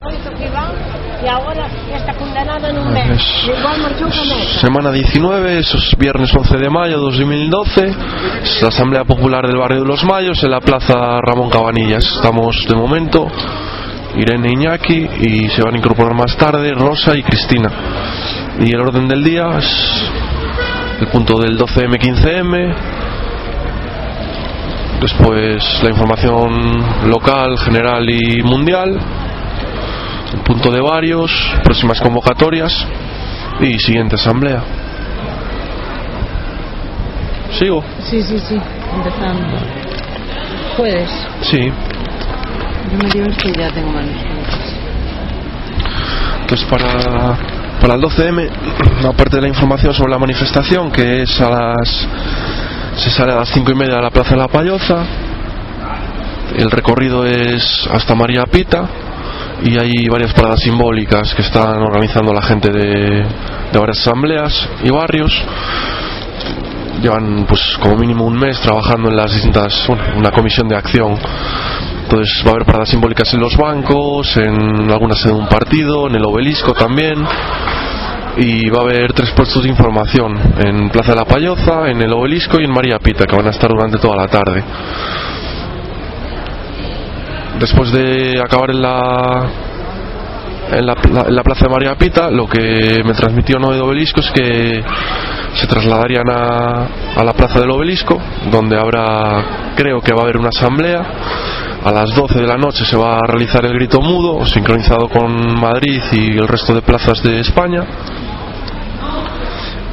Y ahora está condenado en un mes. Igual marchó con eso. Semana 19, eso es viernes 11 de mayo de 2012, es la Asamblea Popular del Barrio de los Mayos en la Plaza Ramón Cabanillas. Estamos de momento Irene Iñaki y se van a incorporar más tarde Rosa y Cristina. Y el orden del día es el punto del 12M-15M, después la información local, general y mundial, el punto de varios, próximas convocatorias y siguiente asamblea. ¿Sigo? Sí, sí, sí, empezando. Puedes. Sí. Yo me digo que ya tengo manos. Pues para, para el 12M, aparte de la información sobre la manifestación, que es a las. se sale a las 5 y media de la Plaza de la Payoza, el recorrido es hasta María Pita y hay varias paradas simbólicas que están organizando la gente de, de varias asambleas y barrios. Llevan pues como mínimo un mes trabajando en las distintas, bueno, una comisión de acción entonces va a haber paradas simbólicas en los bancos, en algunas de un partido, en el obelisco también. Y va a haber tres puestos de información en Plaza de la Payoza, en el obelisco y en María Pita, que van a estar durante toda la tarde. Después de acabar en la, en la, en la Plaza de María Pita, lo que me transmitió Noé de Obelisco es que se trasladarían a, a la Plaza del Obelisco, donde habrá, creo que va a haber una asamblea a las 12 de la noche se va a realizar el grito mudo, sincronizado con Madrid y el resto de plazas de España.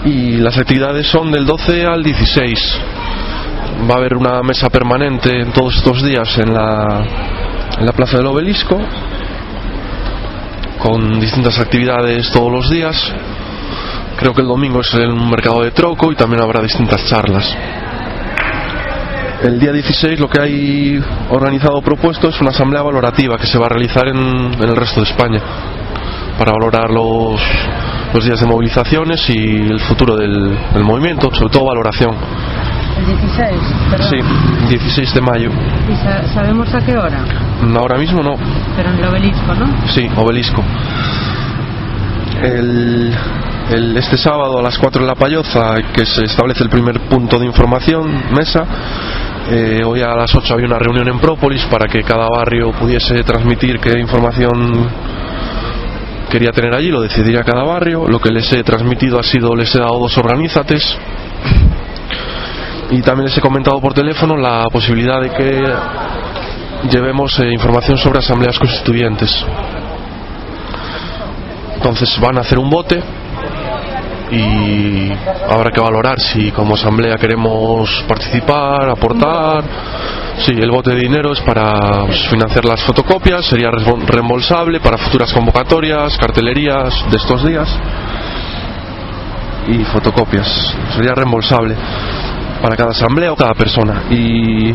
Y las actividades son del 12 al 16. Va a haber una mesa permanente en todos estos días en la, en la Plaza del Obelisco, con distintas actividades todos los días. Creo que el domingo es el mercado de troco y también habrá distintas charlas. El día 16 lo que hay organizado propuesto es una asamblea valorativa que se va a realizar en, en el resto de España para valorar los, los días de movilizaciones y el futuro del, del movimiento, sobre todo valoración. El 16, pero, Sí, 16 de mayo. ¿Y sa- sabemos a qué hora? Ahora mismo no, Pero en el obelisco, ¿no? sí, obelisco. El, el- este sábado a las 4 de la Payoza, que se establece el primer punto de información, mesa, eh, hoy a las 8 había una reunión en Própolis para que cada barrio pudiese transmitir qué información quería tener allí, lo decidiría cada barrio. Lo que les he transmitido ha sido, les he dado dos organizates y también les he comentado por teléfono la posibilidad de que llevemos eh, información sobre asambleas constituyentes. Entonces van a hacer un bote y habrá que valorar si como asamblea queremos participar, aportar. Sí, el bote de dinero es para pues, financiar las fotocopias, sería reembolsable para futuras convocatorias, cartelerías de estos días y fotocopias. Sería reembolsable para cada asamblea o cada persona. Y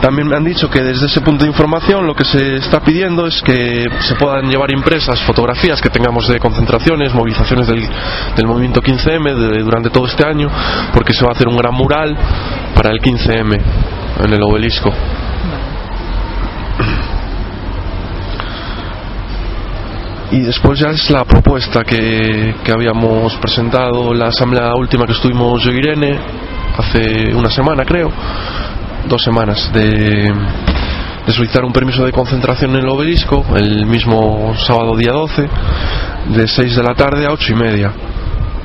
también me han dicho que desde ese punto de información lo que se está pidiendo es que se puedan llevar impresas fotografías que tengamos de concentraciones, movilizaciones del, del movimiento 15M de- durante todo este año, porque se va a hacer un gran mural para el 15M en el obelisco. Y después ya es la propuesta que, que habíamos presentado en la asamblea última que estuvimos yo Irene hace una semana creo, dos semanas, de, de solicitar un permiso de concentración en el obelisco el mismo sábado día 12, de 6 de la tarde a 8 y media,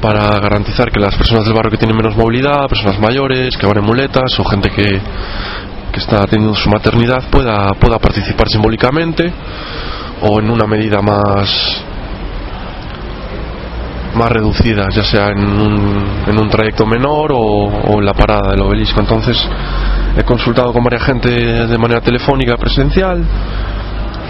para garantizar que las personas del barrio que tienen menos movilidad, personas mayores, que van en muletas o gente que, que está teniendo su maternidad pueda, pueda participar simbólicamente o en una medida más más reducida, ya sea en un, en un trayecto menor o, o en la parada del obelisco. Entonces he consultado con varias gente de manera telefónica presencial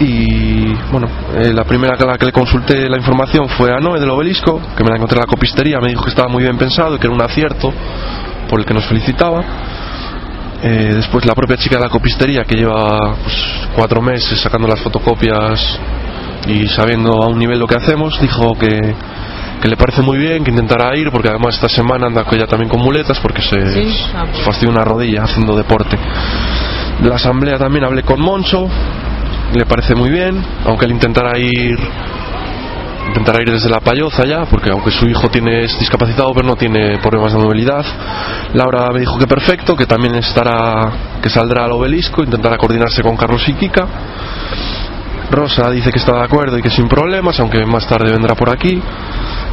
y bueno, eh, la primera a la que le consulté la información fue a Noé del Obelisco, que me la encontré en la copistería, me dijo que estaba muy bien pensado y que era un acierto por el que nos felicitaba. Eh, después la propia chica de la copistería que lleva pues, cuatro meses sacando las fotocopias y sabiendo a un nivel lo que hacemos, dijo que, que le parece muy bien, que intentará ir, porque además esta semana anda ella también con muletas porque se, Sí, ah, fastidió una rodilla haciendo deporte. De la asamblea también hablé con Moncho, le parece muy bien, aunque él intentará ir intentará ir desde la payoza ya, porque aunque su hijo tiene es discapacitado pero no tiene problemas de movilidad. Laura me dijo que perfecto, que también estará, que saldrá al obelisco, intentará coordinarse con Carlos y Kika. Rosa dice que está de acuerdo y que sin problemas, aunque más tarde vendrá por aquí.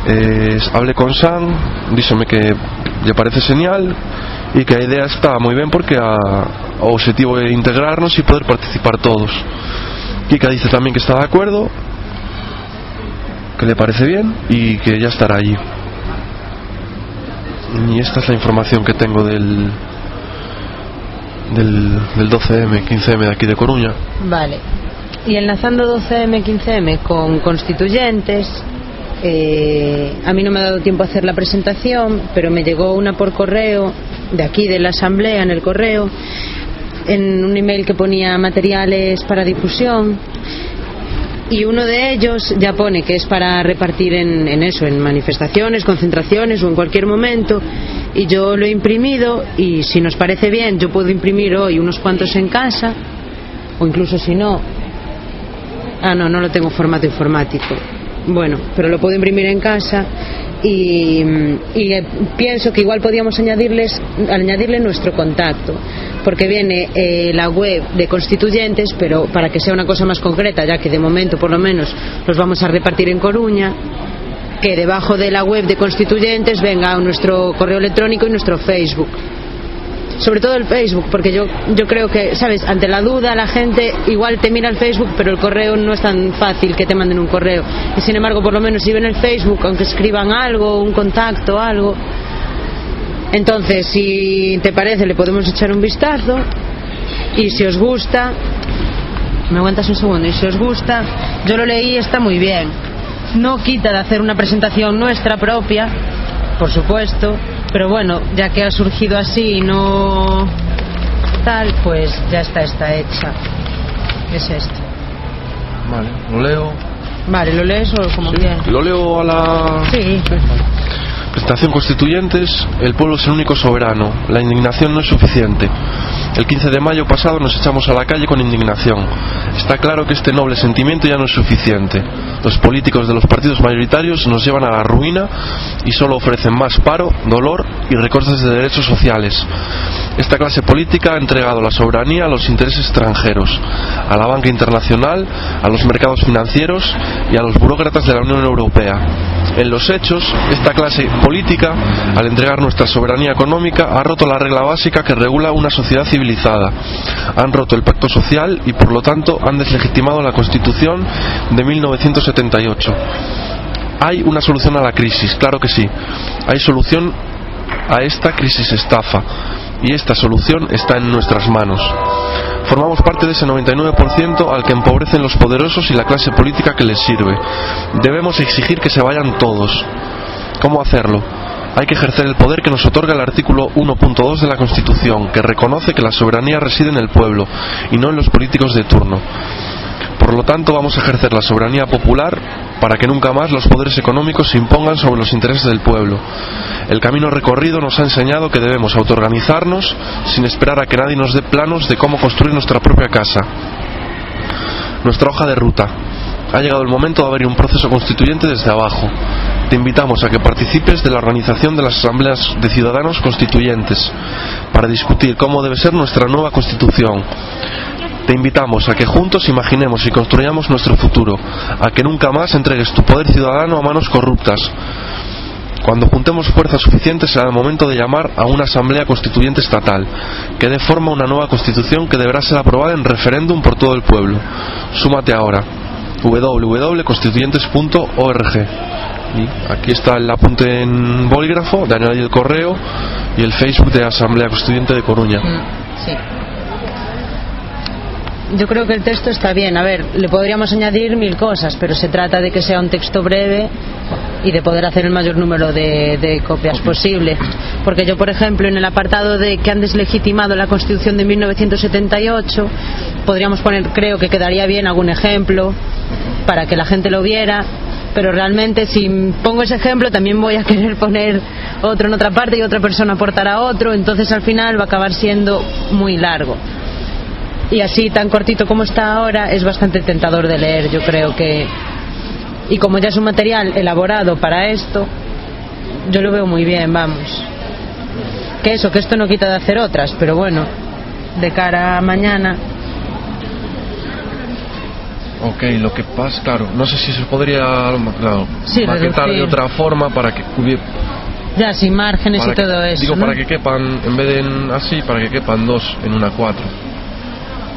Eh, hablé con Sam, díxeme que le parece genial y que la idea está muy bien porque a, a objetivo é integrarnos y poder participar todos. Kika dice también que está de acuerdo, que le parece bien y que ya estará allí. Y esta es la información que tengo del del, del 12M, 15M de aquí de Coruña. Vale. Y enlazando 12M, 15M con constituyentes, eh, a mí no me ha dado tiempo a hacer la presentación, pero me llegó una por correo, de aquí de la asamblea, en el correo, en un email que ponía materiales para difusión. Y uno de ellos ya pone que es para repartir en, en eso, en manifestaciones, concentraciones o en cualquier momento. Y yo lo he imprimido y si nos parece bien, yo puedo imprimir hoy unos cuantos en casa o incluso si no. Ah, no, no lo tengo formato informático. Bueno, pero lo puedo imprimir en casa y, y, eh, pienso que igual podíamos añadirles añadirle nuestro contacto porque viene eh, la web de constituyentes pero para que sea una cosa más concreta ya que de momento por lo menos los vamos a repartir en Coruña que debajo de la web de constituyentes venga nuestro correo electrónico y nuestro Facebook sobre todo el Facebook, porque yo, yo creo que, ¿sabes? Ante la duda, la gente igual te mira el Facebook, pero el correo no es tan fácil que te manden un correo. Y sin embargo, por lo menos si ven el Facebook, aunque escriban algo, un contacto, algo. Entonces, si te parece, le podemos echar un vistazo. Y si os gusta, me aguantas un segundo, y si os gusta, yo lo leí, está muy bien. No quita de hacer una presentación nuestra propia, por supuesto, pero bueno, ya que ha surgido así y no tal, pues ya está, está hecha. Es esto. Vale, lo leo. Vale, ¿lo lees o como quieras? Lo leo a la Sí. presentación constituyentes. El pueblo es el único soberano. La indignación no es suficiente. El 15 de mayo pasado nos echamos a la calle con indignación. Está claro que este noble sentimiento ya no es suficiente. Los políticos de los partidos mayoritarios nos llevan a la ruina y solo ofrecen más paro, dolor y recortes de derechos sociales. Esta clase política ha entregado la soberanía a los intereses extranjeros, a la banca internacional, a los mercados financieros y a los burócratas de la Unión Europea. En los hechos, esta clase política, al entregar nuestra soberanía económica, ha roto la regla básica que regula una sociedad civilizada. Han roto el pacto social y, por lo tanto, han deslegitimado la Constitución de 1978. Hay una solución a la crisis, claro que sí. Hay solución a esta crisis estafa. Y esta solución está en nuestras manos. Formamos parte de ese 99% al que empobrecen los poderosos y la clase política que les sirve. Debemos exigir que se vayan todos. ¿Cómo hacerlo? Hay que ejercer el poder que nos otorga el artículo 1.2 de la Constitución, que reconoce que la soberanía reside en el pueblo y no en los políticos de turno. Por lo tanto, vamos a ejercer la soberanía popular para que nunca más los poderes económicos se impongan sobre los intereses del pueblo. El camino recorrido nos ha enseñado que debemos autoorganizarnos sin esperar a que nadie nos dé planos de cómo construir nuestra propia casa. Nuestra hoja de ruta. Ha llegado el momento de abrir un proceso constituyente desde abajo. Te invitamos a que participes de la organización de las asambleas de ciudadanos constituyentes para discutir cómo debe ser nuestra nueva constitución. Te invitamos a que juntos imaginemos y construyamos nuestro futuro, a que nunca más entregues tu poder ciudadano a manos corruptas. Cuando juntemos fuerzas suficientes será el momento de llamar a una asamblea constituyente estatal, que dé forma a una nueva constitución que deberá ser aprobada en referéndum por todo el pueblo. Súmate ahora www.constituyentes.org y aquí está el apunte en bolígrafo de añadir el correo y el Facebook de Asamblea Constituyente de Coruña. Mm. Yo creo que el texto está bien. A ver, le podríamos añadir mil cosas, pero se trata de que sea un texto breve y de poder hacer el mayor número de, de copias posible. Porque yo, por ejemplo, en el apartado de que han deslegitimado la Constitución de 1978, podríamos poner, creo que quedaría bien algún ejemplo para que la gente lo viera. Pero realmente, si pongo ese ejemplo, también voy a querer poner otro en otra parte y otra persona aportará otro. Entonces, al final, va a acabar siendo muy largo y así tan cortito como está ahora es bastante tentador de leer yo creo que y como ya es un material elaborado para esto yo lo veo muy bien vamos que eso que esto no quita de hacer otras pero bueno de cara a mañana Ok, lo que pasa, claro, no sé si se podría claro, Sí, maquetar de otra forma para que hubiera. ya sin márgenes y que- todo eso Digo, ¿no? para que quepan, en vez de en así, para que quepan dos en una cuatro.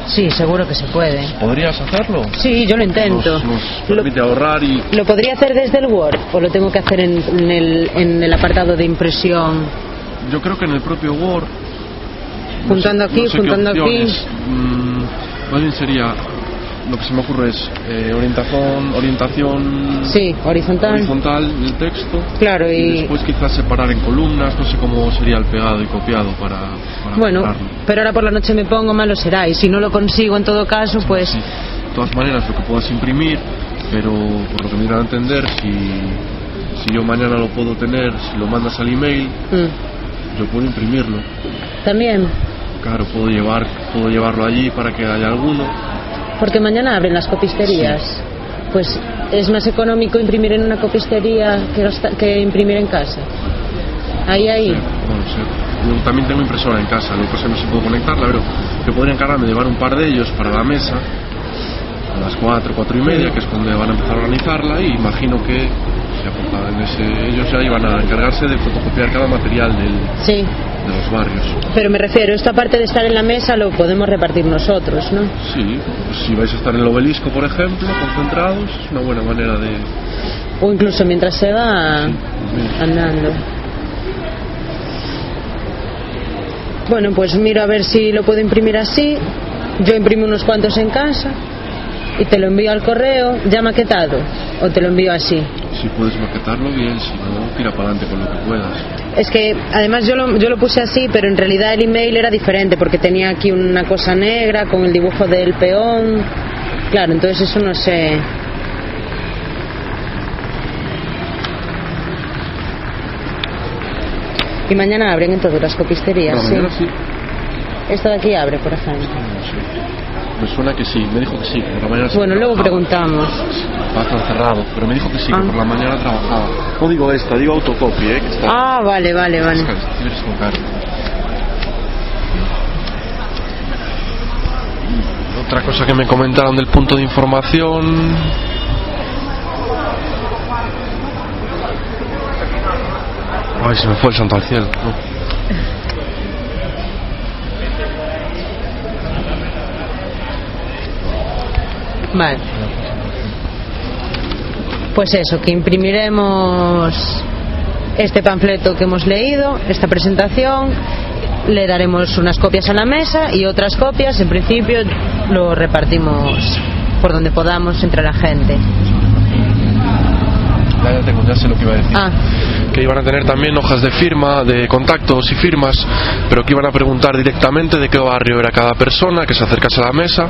Sí seguro que se puede ¿Podrías hacerlo? sí yo lo intento Nos, nos Lo- ahorrar y. ¿Lo podría hacer desde el Word o lo tengo que hacer en, en el, en el apartado de impresión? Yo creo que en el propio Word. Juntando aquí, no sé qué juntando aquí. mm, más bien sería. Lo que se me ocurre es eh, orientación, orientación Sí, horizontal. horizontal del texto. Claro, y- después quizás separar en columnas, no sé cómo sería el pegado y copiado para, para Bueno, pero ahora por la noche me pongo, malo será. Y si no lo consigo en todo caso, pues Sí. De todas maneras, lo que puedas imprimir, pero por lo que me dieron a entender, si, si yo mañana lo puedo tener, si lo mandas al email, mm, yo puedo imprimirlo. también. Claro, puedo, llevar, puedo llevarlo allí para que haya alguno. Porque mañana abren las copisterías. Pues es más económico imprimir en una copistería que, que imprimir en casa. Ahí, ahí. Sí, bueno, sí. Yo también tengo impresora en casa, lo que pasa no sé si puedo conectarla, pero yo podría encargarme de llevar un par de ellos para la mesa a las 4, 4 y media, que es cuando van a empezar a organizarla, y imagino que ellos ya iban a encargarse de fotocopiar cada material del, Sí. de los barrios. Pero me refiero, esto aparte de estar en la mesa lo podemos repartir nosotros, ¿no? Sí, pues si vais a estar en el obelisco, por ejemplo, concentrados, es una buena manera de... O incluso mientras se va Sí, mira. andando. Bueno, pues miro a ver si lo puedo imprimir así. Yo imprimo unos cuantos en casa y te lo envío al correo ya maquetado o te lo envío así. Si puedes maquetarlo bien, si no, tira para adelante con lo que puedas. Es que además yo lo, yo lo puse así, pero en realidad el email era diferente porque tenía aquí una cosa negra con el dibujo del peón. Claro, entonces eso no sé. Y mañana abren en todas las copisterías, sí. sí. Esta de aquí abre, por ejemplo. No sé. Me suena que sí, me dijo que sí, que por la mañana Bueno, luego preguntamos. Va a estar cerrado, pero me dijo que sí, Ah. que por la mañana trabajaba. No digo esta, digo autocopy, ¿eh? Que está... Ah, vale, vale, vale. Es que tienes que buscar. Otra cosa que me comentaron del punto de información. Ay, se me fue el santo al cielo. No. Vale. Pues eso, que imprimiremos este panfleto que hemos leído, esta presentación, le daremos unas copias a la mesa y otras copias, en principio, lo repartimos por donde podamos entre la gente. Ya, ya tengo, ya sé lo que iba a decir. Ah, que iban a tener también hojas de firma, de contactos y firmas, pero que iban a preguntar directamente de qué barrio era cada persona que se acercase a la mesa,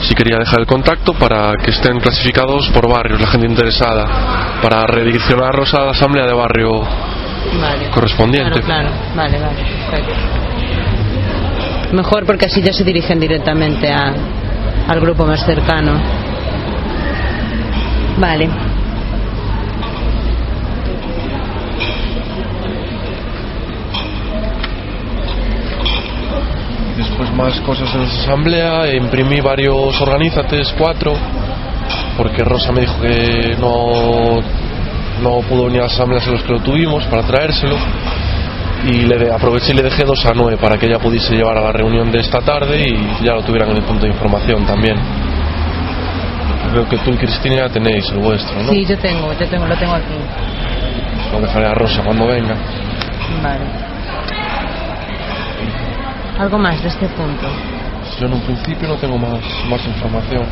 si quería dejar el contacto para que estén clasificados por barrios, la gente interesada, para redireccionarlos a la asamblea de barrio vale. correspondiente. Claro, claro. Vale, vale, perfecto. Mejor porque así ya se dirigen directamente a- al grupo más cercano. Vale. Después más cosas en esa asamblea, imprimí varios organizates, cuatro, porque Rosa me dijo que no, no pudo venir a las asambleas en los que lo tuvimos para traérselo. Y le de- aproveché y le dejé dos a nueve para que ella pudiese llevar a la reunión de esta tarde y ya lo tuvieran en el punto de información también. Creo que tú y Cristina ya tenéis el vuestro, ¿no? Sí, yo tengo, yo tengo, lo tengo aquí. Lo dejaré a Rosa cuando venga. Vale. Algo más de este punto. Yo en un principio no tengo más, más información.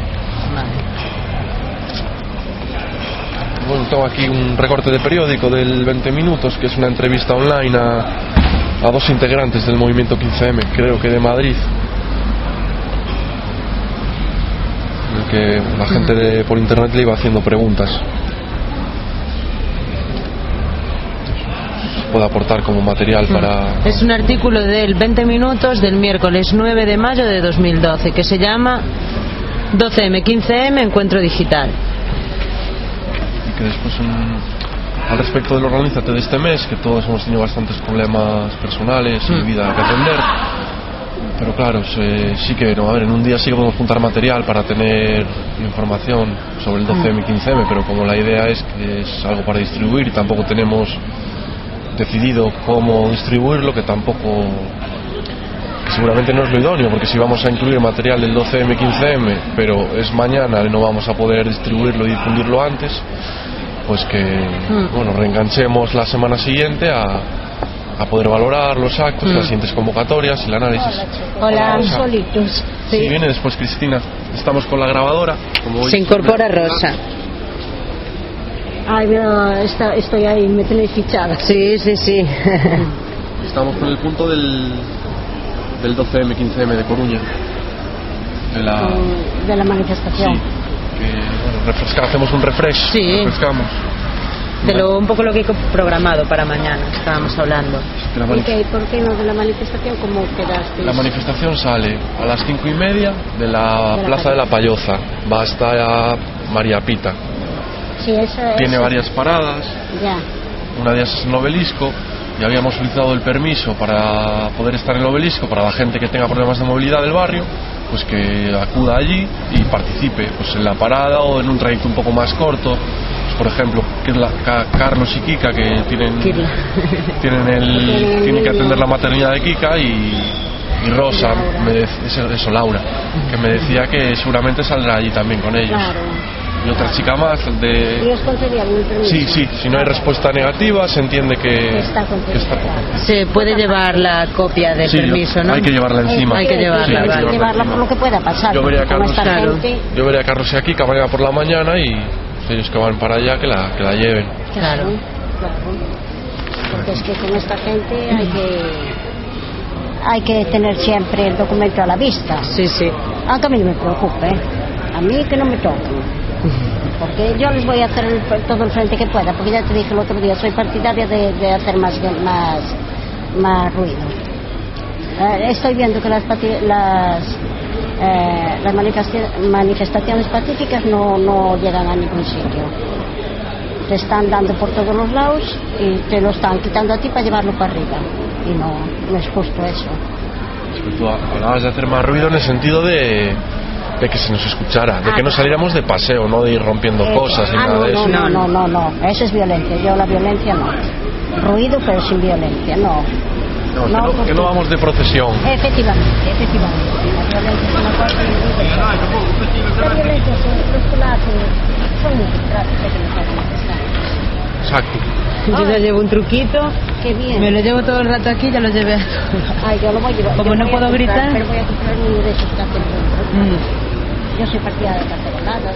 Bueno, tengo aquí un recorte de periódico del 20 minutos, que es una entrevista online a, a dos integrantes del movimiento 15M, creo que de Madrid. En el que la gente de- por internet le iba haciendo preguntas. Puede aportar como material para. Es un artículo del 20 minutos del miércoles 9 de mayo de 2012 que se llama 12M, 15M, Encuentro Digital. y que después un- al respecto del organízate de este mes, que todos hemos tenido bastantes problemas personales y Mm. vida que atender. Pero claro, se- sí que, no, a ver, en un día sí que podemos juntar material para tener información sobre el 12M y 15M, pero como la idea es que es algo para distribuir y tampoco tenemos decidido cómo distribuirlo, que tampoco que seguramente no es lo idóneo, porque si vamos a incluir material del 12M, 15M, pero es mañana y no vamos a poder distribuirlo y difundirlo antes, pues que bueno, reenganchemos la semana siguiente a, a poder valorar los actos, las siguientes convocatorias y el análisis. Hola, solitos. Sí, viene después Cristina. Estamos con la grabadora. Como hoy- Se incorpora Rosa. Ay, mira, está- estoy ahí, me tenéis fichada. Sí, sí, sí. Estamos con el punto del, del 12M, 15M de Coruña. De la, con- de la sí, manifestación. que bueno, refresca- hacemos un refresh. Sí. Refrescamos. De lo, un poco lo que he programado para mañana, estábamos hablando. ¿Y qué, por qué no de la manifestación? ¿Cómo quedaste? La manifestación sale a las cinco y media de la De la Plaza de la Payoza. Va hasta María Pita. Sí, Tiene varias paradas. Ya. Una de ellas es el obelisco. Y habíamos solicitado el permiso para poder estar en el obelisco para la gente que tenga problemas de movilidad del barrio, pues que acuda allí y participe pues en la parada o en un trayecto un poco más corto. Pues, por ejemplo, que es la- Ca- Carlos y Kika que tienen tienen el tienen que atender la maternidad de Kika y, y Rosa Laura. me eso, eso, Laura que me decía que seguramente saldrá allí también con ellos Claro. Y otra chica más ¿Y de os concedían el permiso? sí sí si no hay respuesta negativa se entiende que Está que está. Se puede llevar la copia del Sí, permiso, ¿no? hay que llevarla encima Hay que llevarla, Sí, hay que vale. llevarla por lo que pueda pasar. yo veré a Carlos Claro. yo veré a Carlos y a Kika mañana por la mañana y ellos que van para allá que la, que la lleven Claro. claro. Porque es que con esta gente hay que hay que tener siempre el documento a la vista. Sí, sí. Aunque a mí no me preocupe, ¿eh? a mí que no me toquen. Porque yo les voy a hacer el- todo el frente que pueda, porque ya te dije el otro día, soy partidaria de, hacer más, más, más ruido. Eh, estoy viendo que las, las, eh, las manifesta- manifestaciones pacíficas no, no llegan a ningún sitio. Te están dando por todos los lados y te lo están quitando a ti para llevarlo para arriba. Y no, no es justo eso. Es que tú hablabas de hacer más ruido en el sentido de, de que se nos escuchara, de que no saliéramos de paseo, no de ir rompiendo Eh, cosas ni ah, nada no, de no, eso. no, no, no, no, eso es violencia. Yo la violencia no. Ruido pero sin violencia, no. No, que, No, no, porque- que no vamos de procesión. Efectivamente, efectivamente. La violencia es una cosa. La violencia son muy. Exacto. Yo ya llevo un truquito, Qué bien. me lo llevo todo el rato aquí, ya lo llevé a Ay, yo lo voy a llevar. Como yo no puedo comprar, gritar. Pero voy a comprar uno de esos que hacen ruido. Mm. Yo soy partidaria de caceroladas,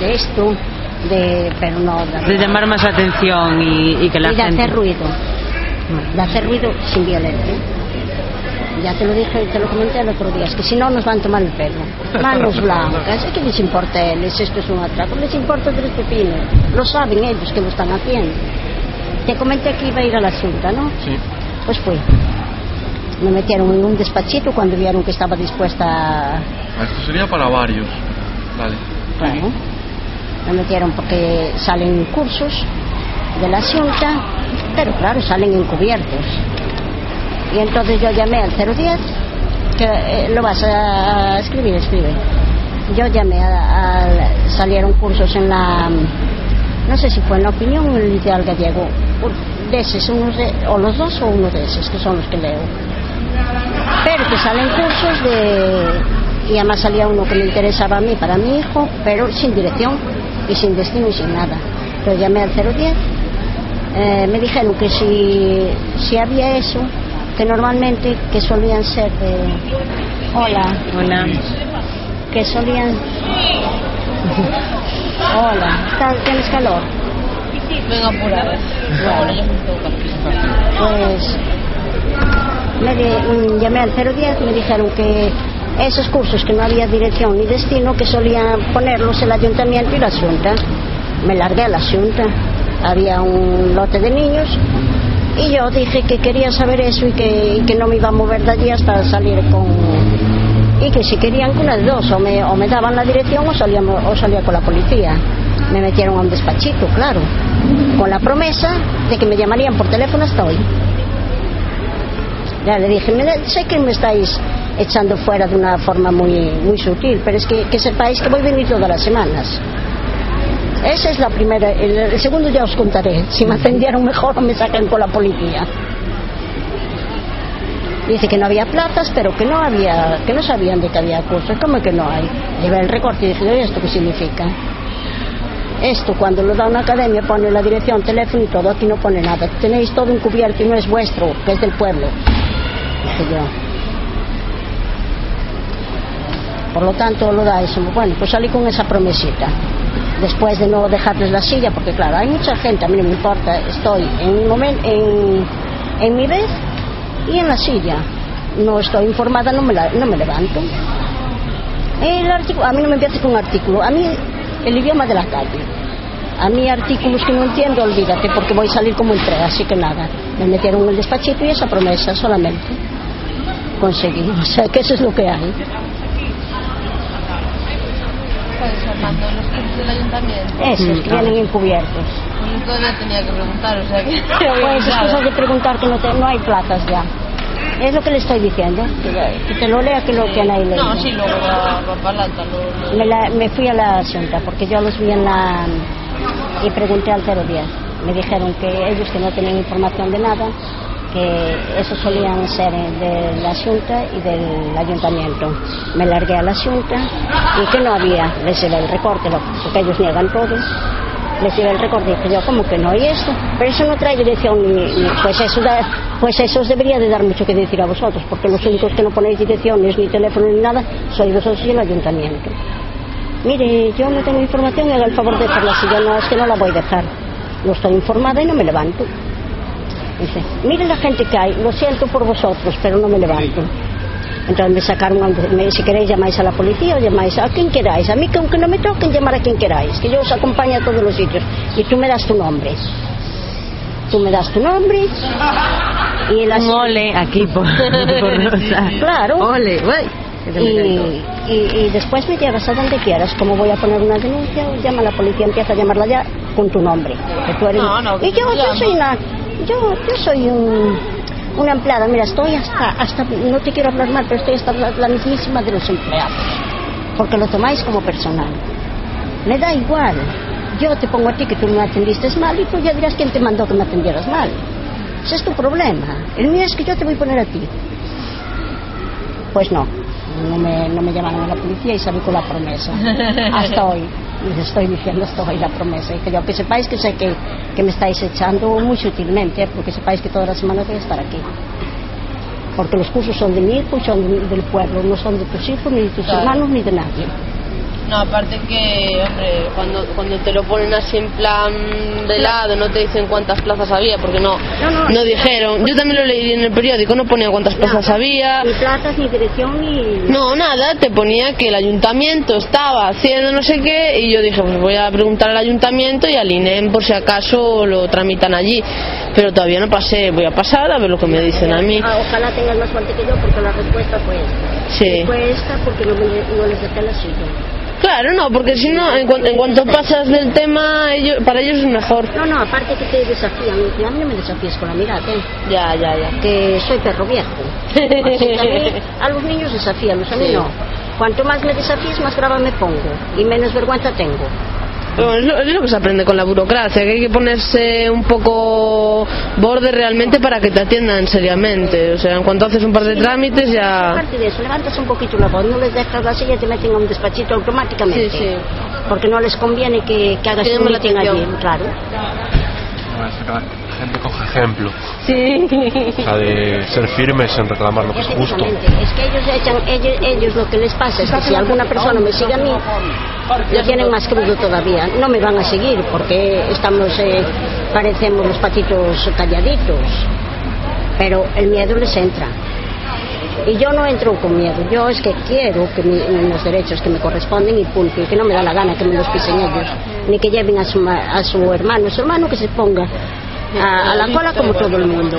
de, de esto, de, pero no de, De llamar más atención y, y que la y de gente... hacer ruido. De hacer ruido sin violencia. Ya te lo dije, te lo comenté el otro día, es que si no nos van a tomar el pelo. Manos blancas, ¿qué les importa a ellos? Esto es un atraco, les importa tres pepinos. Lo saben ellos que lo están haciendo. Te comenté que iba a ir a la Junta, ¿no? Sí. Pues fui. Me metieron en un despachito cuando vieron que estaba dispuesta a... Ah, Esto sería para varios. Vale. Claro. Me metieron porque salen cursos de la Junta, pero claro, salen encubiertos. Y entonces yo llamé al 010, que eh, lo vas a escribir, escribe. Yo llamé a, a- salieron cursos en la, no sé si fue en la opinión o en el ideal gallego, de esos, unos de- o los dos o uno de esos, que son los que leo. Pero que salen cursos de, y además salía uno que me interesaba a mí para mi hijo, pero sin dirección y sin destino y sin nada. Pero llamé al 010, eh, me dijeron que si, si había eso, que normalmente que solían ser de, Hola. Hola. ¿Qué solían? Hola. ¿Estás- ¿Tienes calor? Venga, apurada. Bueno. Pues me mm, llamé al 010, me dijeron que esos cursos que no había dirección ni destino, que solían ponerlos el ayuntamiento y la Junta. Me largué a la Junta, había un lote de niños y yo dije que quería saber eso y que, que no me iba a mover de allí hasta salir con... Y que si querían que una de dos, o me, o me daban la dirección o salía, o salía con la policía. Me metieron a un despachito, claro, con la promesa de que me llamarían por teléfono hasta hoy. Le dije, "Mira, sé que me estáis echando fuera de una forma muy, muy sutil, pero es que, sepáis que voy a venir todas las semanas. Esa es la primera. El, el segundo ya os contaré. Si me atendieron mejor o me sacan con la policía. Dice que no había plazas, pero que no había, que no sabían de que había cursos. ¿Cómo que no hay? Llevé el recorte y dije, "¿Y ¿esto qué significa? Esto cuando lo da una academia pone la dirección, teléfono y todo, aquí no pone nada. Tenéis todo encubierto y no es vuestro, que es del pueblo. Yo. Por lo tanto, lo da eso. Bueno, pues salí con esa promesita. Después de no dejarles la silla, porque claro, hay mucha gente, a mí no me importa, estoy en mi, momen- en, en mi vez y en la silla. No estoy informada, no me, la- no me levanto. El artículo, a mí no me empieces con un artículo, a mí el idioma de la calle. A mí artículos que no entiendo, olvídate, porque voy a salir como entré, así que nada. Me metieron en el despachito y esa promesa solamente conseguí. O sea, que eso es lo que hay. Pues Armando, los cursos del ayuntamiento. Esos que vienen encubiertos. Pues yo todavía tenía que preguntar, o sea que. Pues es cosa de preguntar que no, te- no hay plazas ya. Es lo que le estoy diciendo. Que, que te lo lea que lo que nadie lee. No, sí, luego va, va para adelante. lo- lo- Me, la- me fui a la Junta porque yo los vi en la y pregunté al 010. Me dijeron que ellos que no tenían información de nada, que eso solían ser de la Junta y del Ayuntamiento. Me largué a la Junta y que no había, les llevé el recorte, porque ellos niegan todo. Les llevé el recorte y dije yo, ¿cómo que no? ¿Y esto? Pero eso no trae dirección ni, ni- pues eso da- pues eso os debería de dar mucho que decir a vosotros, porque los únicos que no ponéis direcciones ni teléfono ni nada sois vosotros y el Ayuntamiento. Mire, yo no tengo información y haga el favor de dejarla. Si yo no, es que no la voy a dejar. No estoy informada y no me levanto. Dice, mire la gente que hay, lo siento por vosotros, pero no me levanto. Entonces me sacaron, me- si queréis llamáis a la policía o llamáis a quien queráis. A mí que aunque no me toquen, llamar a quien queráis, que yo os acompaño a todos los sitios. Y tú me das tu nombre. Tú me das tu nombre y la Un ole aquí por, por Rosa. Claro. Ole, güey. Y, y, y después me llevas a donde quieras. Como voy a poner una denuncia, llama a la policía, empieza a llamarla ya con tu nombre. Que tú eres... No, no, y yo, yo soy una, yo, yo soy un, una empleada. Mira, estoy hasta, hasta, no te quiero hablar mal, pero estoy hasta la, la mismísima de los empleados. Porque lo tomáis como personal. Me da igual. Yo te pongo a ti que tú me atendiste mal y tú ya dirás quién te mandó que me atendieras mal. Ese es tu problema. El mío es que yo te voy a poner a ti. Pues no, no me, no me llamaron a la policía y salí con la promesa. Hasta hoy. Les estoy diciendo hasta hoy la promesa. Y que yo que sepáis que sé que, que me estáis echando muy sutilmente, porque sepáis que todas las semanas voy a estar aquí. Porque los cursos son de mi hijo y son de- del pueblo, no son de tus hijos, ni de tus Claro. hermanos, ni de nadie. No, aparte que, hombre, cuando, cuando te lo ponen así en plan de lado, no te dicen cuántas plazas había, porque no, No, no. no dijeron. Yo también lo leí en el periódico, no ponía cuántas plazas había. Ni plazas, ni dirección, ni... No, nada, te ponía que el ayuntamiento estaba haciendo no sé qué y yo dije, pues voy a preguntar al ayuntamiento y al INEM por si acaso lo tramitan allí. Pero todavía no pasé, voy a pasar a ver lo que me dicen a mí. Ah, ojalá tengas más suerte que yo, porque la respuesta fue esta. Sí. Fue esta porque no, me- no les dejé la silla. Claro, no, porque si no, en, cuan- en cuanto pasas del tema, ellos, para ellos es mejor. No, no, aparte que te desafían. Y a mí no me desafíes con la mirada, ¿eh? Ya, ya, ya. que soy perro viejo. Así que a, mí, a los niños desafíalos, a mí Sí. no. Cuanto más me desafíes, más brava me pongo y menos vergüenza tengo. Bueno, es, lo, es lo que se aprende con la burocracia, que hay que ponerse un poco borde realmente para que te atiendan seriamente. O sea, en cuanto haces un par de trámites ya... Aparte de eso, levantas un poquito la voz, no les dejas la silla y te meten a un despachito automáticamente. Sí, sí. Porque no les conviene que, que hagas un meeting allí, claro. Gente coge ejemplo. Sí. O sea, de ser firmes en reclamar lo que es justo. Es que ellos echan, ellos, ellos lo que les pasa es que si alguna persona me sigue a mí, lo tienen más crudo todavía. No me van a seguir porque estamos, eh, parecemos los patitos calladitos, pero el miedo les entra. Y yo no entro con miedo, yo es que quiero que mi- los derechos que me corresponden y punto, y que no me da la gana que me los pisen ellos, ni que lleven a su, a su hermano, su hermano que se ponga a, a la cola como todo el mundo,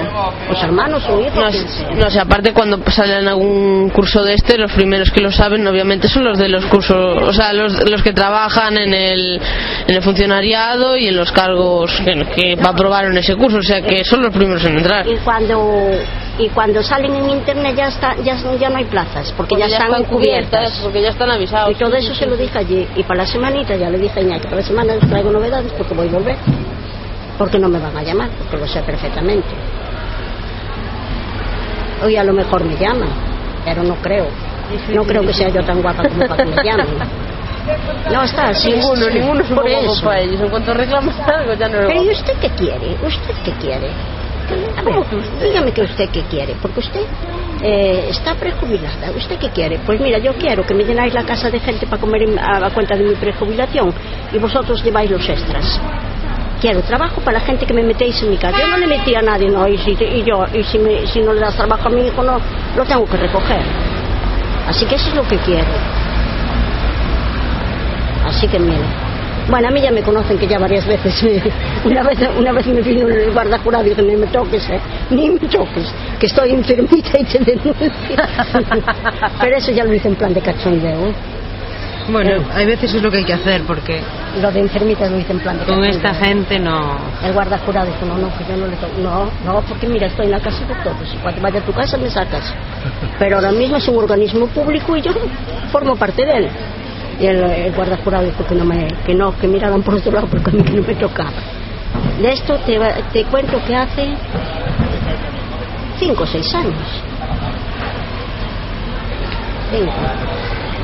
o su hermano, su hijo, No, sea. no sé, aparte cuando salen algún curso de este, los primeros que lo saben obviamente son los de los cursos, o sea, los, los que trabajan en el, en el funcionariado y en los cargos que, que aprobaron ese curso, o sea que son los primeros en entrar. y cuando y cuando salen en internet ya está ya, ya no hay plazas porque, ya, están, cubiertas porque ya están avisados. y todo eso se lo dije allí y para la semanita ya le dije a Iñaki para la semana os traigo novedades porque voy a volver porque no me van a llamar porque lo sé perfectamente hoy a lo mejor me llaman pero no creo no creo que sea yo tan guapa como para que me llamen no está así Ninguno, sí, ninguno es un por poco eso para ellos. En cuanto reclamas algo ya no lo pero ¿y usted qué quiere? ¿Usted qué quiere? A ver, dígame que usted qué quiere, porque usted eh, está prejubilada. ¿Usted qué quiere? Pues mira, yo quiero que me llenáis la casa de gente para comer a cuenta de mi prejubilación y vosotros lleváis los extras. Quiero trabajo para la gente que me metéis en mi casa. Yo no le metí a nadie, no, y si, yo, y si, me- si no le das trabajo a mi hijo, no, lo tengo que recoger. Así que eso es lo que quiero. Así que mire. Bueno, a mí ya me conocen que ya varias veces, una vez una vez me vino el guarda jurado y dije, ni me toques, eh, ni me toques, que estoy enfermita y te denuncio. Pero eso ya lo hice en plan de cachondeo. Bueno, hay veces es lo que hay que hacer porque Lo de enfermita lo hice en plan de con esta gente no. El guarda jurado dijo, no, no, que yo no le toco. No, no, porque mira, estoy en la casa de todos. Cuando vaya a tu casa me sacas. Pero ahora mismo es un organismo público y yo formo parte de él. Y el, el guarda jurado dijo que no, me, que no, que miraran por otro lado porque a mí no me tocaba. De esto te, te cuento que hace cinco o seis años. Cinco.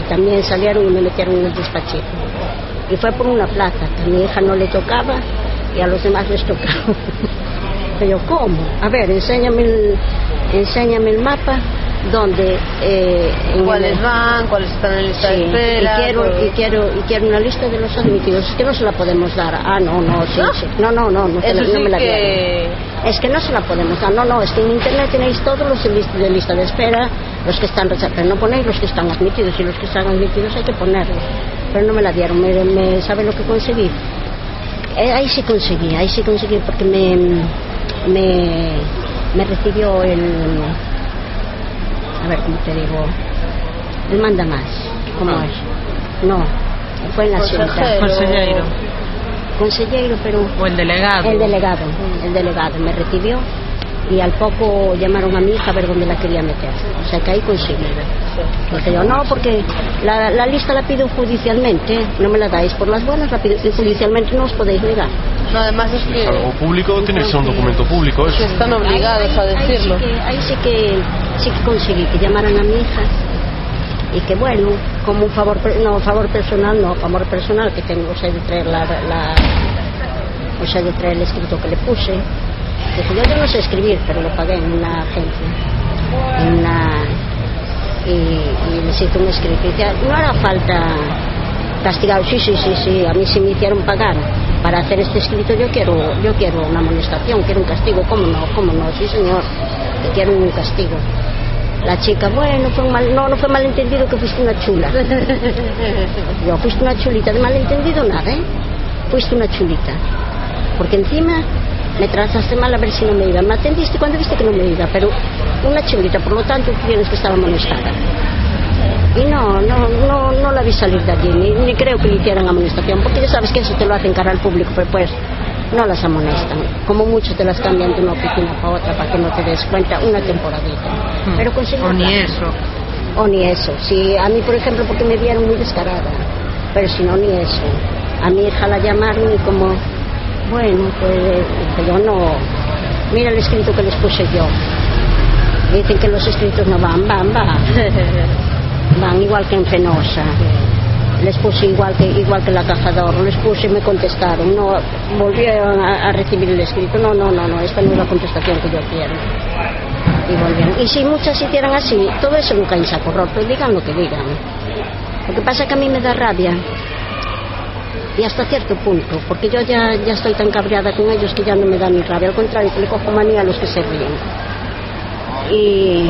También salieron y me metieron en el despachito. Y fue por una plaza, que a mi hija no le tocaba y a los demás les tocaba. Pero ¿cómo? A ver, enséñame el, enséñame el mapa donde... Eh, ¿Cuáles van? ¿Cuáles están en lista Sí, de espera? y quiero, y, quiero, y quiero una lista de los admitidos. Es que no se la podemos dar. Ah, no, no, sí, ¿No? sí. No, no, no, no, Eso la- no sí me la que... Es que no se la podemos dar. No, no, es que en internet tenéis todos los de lis- de lista de espera, los que están rechazados, no ponéis los que están admitidos y los que están admitidos hay que ponerlos. Pero no me la dieron. ¿Me, me sabe lo que conseguí? Eh, ahí sí conseguí, ahí sí conseguí porque me, me, me recibió el. A ver, ¿cómo te digo? El manda más. ¿Cómo Ah. es? No, fue en la. Consejero. Consejero. Consejero, pero O el delegado. el delegado, el delegado me recibió y al poco llamaron a mi hija a ver dónde la quería meter. O sea que ahí conseguí. Dije yo, no, porque la, la lista la pido judicialmente, no me la dais por las buenas, la pido judicialmente, no os podéis negar. No, además es Si que, es algo público, tiene que ser un documento público. Eso. están obligados a Ahí- ahí decirlo. sí que- Ahí sí que, sí que conseguí que llamaran a mi hija y que bueno, como un favor, no, favor personal, no, favor personal que tengo, o sea, de traer la, la- o sea, de traer el escrito que le puse. Yo, yo no sé escribir, pero lo pagué en una agencia, y, y les hice un escrito. Y no hará falta castigar, sí, sí, sí, sí, a mí sí me hicieron pagar para hacer este escrito, yo quiero, yo quiero una amonestación, quiero un castigo, ¿cómo no? ¿Cómo no? Sí, señor, que quiero un castigo. La chica, bueno, fue un mal, no, no fue malentendido que fuiste una chula. Yo, fuiste una chulita, de malentendido nada, ¿eh? Fuiste una chulita. Porque encima me trataste mal a ver si no me iba. Me atendiste cuando viste que no me iba, pero una chulita, por lo tanto tú tienes que estar amonestada. Y no, no, no, no la vi salir de allí, ni, ni creo que le hicieran amonestación, porque ya sabes que eso te lo hacen cara al público, pero pues no las amonestan. Como muchos te las cambian de una oficina para otra para que no te des cuenta una temporadita. Pero conseguí O ni eso. O ni eso. Si a mí, por ejemplo, porque me vieron muy descarada. Pero si no, ni eso. A mi hija la llamaron y como, bueno, pues yo no. Mira el escrito que les puse yo. Dicen que los escritos no van, van, van. Van igual que en Fenosa. Les puse igual que igual que la cazador, les puse y me contestaron, no volvieron a, a recibir el escrito, no, no, no, no, esta no es la contestación que yo quiero. Y volvieron. Y si muchas hicieran así, todo eso nunca en saco roto, digan lo que digan. Lo que pasa es que a mí me da rabia y hasta cierto punto, porque yo ya, ya estoy tan cabreada con ellos que ya no me da ni rabia, al contrario, que le cojo manía a los que se ríen. Y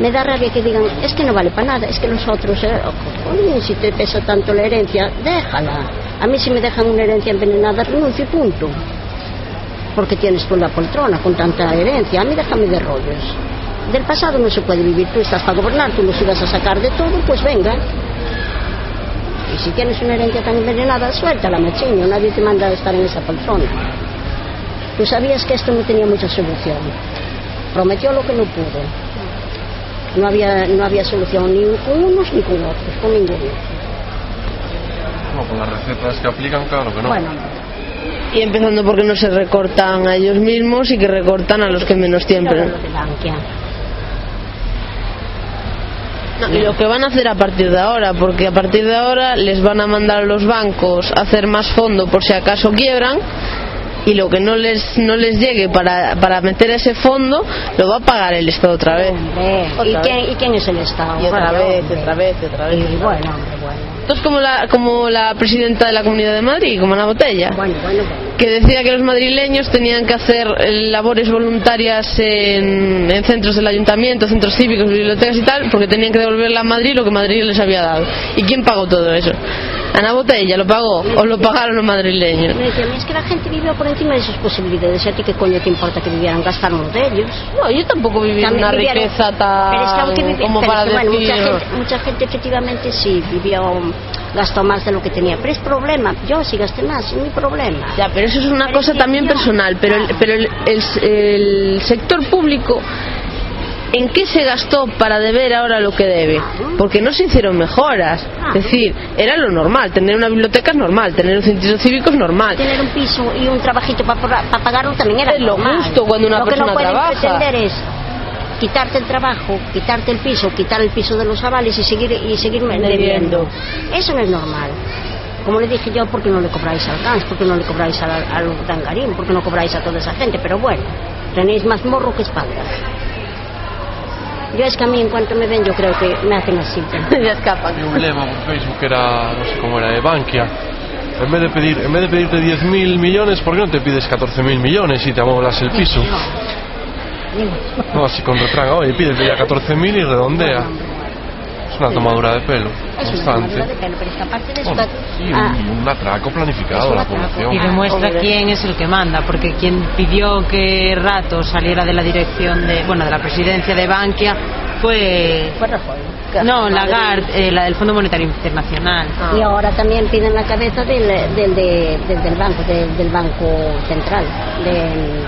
me da rabia que digan, es que no vale para nada, es que los otros, eh, coño, si te pesa tanto la herencia, déjala. A mí si me dejan una herencia envenenada, renuncio y punto. Porque tienes tú la poltrona con tanta herencia, a mí déjame de rollos. Del pasado no se puede vivir, tú estás para gobernar, tú nos ibas a sacar de todo, pues venga. Y si tienes una herencia tan envenenada, suéltala, machiño, nadie te manda a estar en esa poltrona. Tú sabías que esto no tenía mucha solución. Prometió lo que no pudo. No había, no había solución ni con unos ni con otros, con ninguno. No, con las recetas que aplican, claro que no. Bueno, Y empezando porque no se recortan a ellos mismos y que recortan a los que menos pero tienen. lo de Bankia. No, y lo que van a hacer a partir de ahora, porque a partir de ahora les van a mandar a los bancos hacer más fondo por si acaso quiebran y lo que no les no les llegue para, para meter ese fondo lo va a pagar el Estado otra vez. ¿y, Otra quién, vez. ¿Y quién es el Estado? Y otra Bueno, vez, otra vez, otra vez. Y bueno, hombre, bueno. Esto es como la, como la presidenta de la Comunidad de Madrid, como la botella. Bueno, que decía que los madrileños tenían que hacer eh, labores voluntarias en, en centros del ayuntamiento, centros cívicos, bibliotecas y tal, porque tenían que devolverle a Madrid lo que Madrid les había dado. ¿Y quién pagó todo eso? Ana Botella lo pagó o lo pagaron los madrileños. Me decían, es que la gente vivió por encima de sus posibilidades. ¿Y a ti qué coño te importa que vivieran? Gastaron de ellos. No, yo tampoco viví También una vivieron- riqueza Pero es que aunque tan vivi- como pero para que, bueno, decir... mucha, gente, mucha gente efectivamente sí vivió, gastó más de lo que tenía. Pero es problema. Yo sí gasté más, es mi problema. Ya, pero eso es una Pero cosa también yo- personal. Pero, el, claro. pero el, el- el sector público, ¿en qué se gastó para deber ahora lo que debe? Porque no se hicieron mejoras. Es decir, era lo normal. Tener una biblioteca es normal. Tener un centro cívico es normal. Tener un piso y un trabajito para pagarlo también era Es lo normal. justo cuando una lo que no pueden trabaja. pretender es quitarte el trabajo, quitarte el piso, quitar el piso de los avales y seguir y seguir Debiendo. Eso no es normal. Como le dije yo, ¿por qué no le cobráis al GANS? ¿Por qué no le cobráis al, al Dangarín? ¿Por qué no cobráis a toda esa gente? Pero bueno, tenéis más morro que espalda. Yo es que a mí en cuanto me ven yo creo que me hacen así. ya escapan. Vi un lema por Facebook que era, no sé cómo era, de Bankia. En vez de, pedir, en vez de pedirte 10.000 millones, ¿por qué no te pides 14.000 millones y te amoblas el piso? No, así con refrán, oye, pídete ya 14.000 y redondea. Es una tomadura de pelo Es una constante. tomadura de pelo, pero es que aparte de eso... Bueno, ah, un, un atraco planificado a la población. Y demuestra quién es el que manda, porque quien pidió que Rato saliera de la dirección de, bueno, de la presidencia de Bankia fue fue Rajoy. no Lagarde, eh, la del Fondo Monetario Internacional. Ah. Y ahora también piden la cabeza del, del, de- del, del banco, del, del banco central, del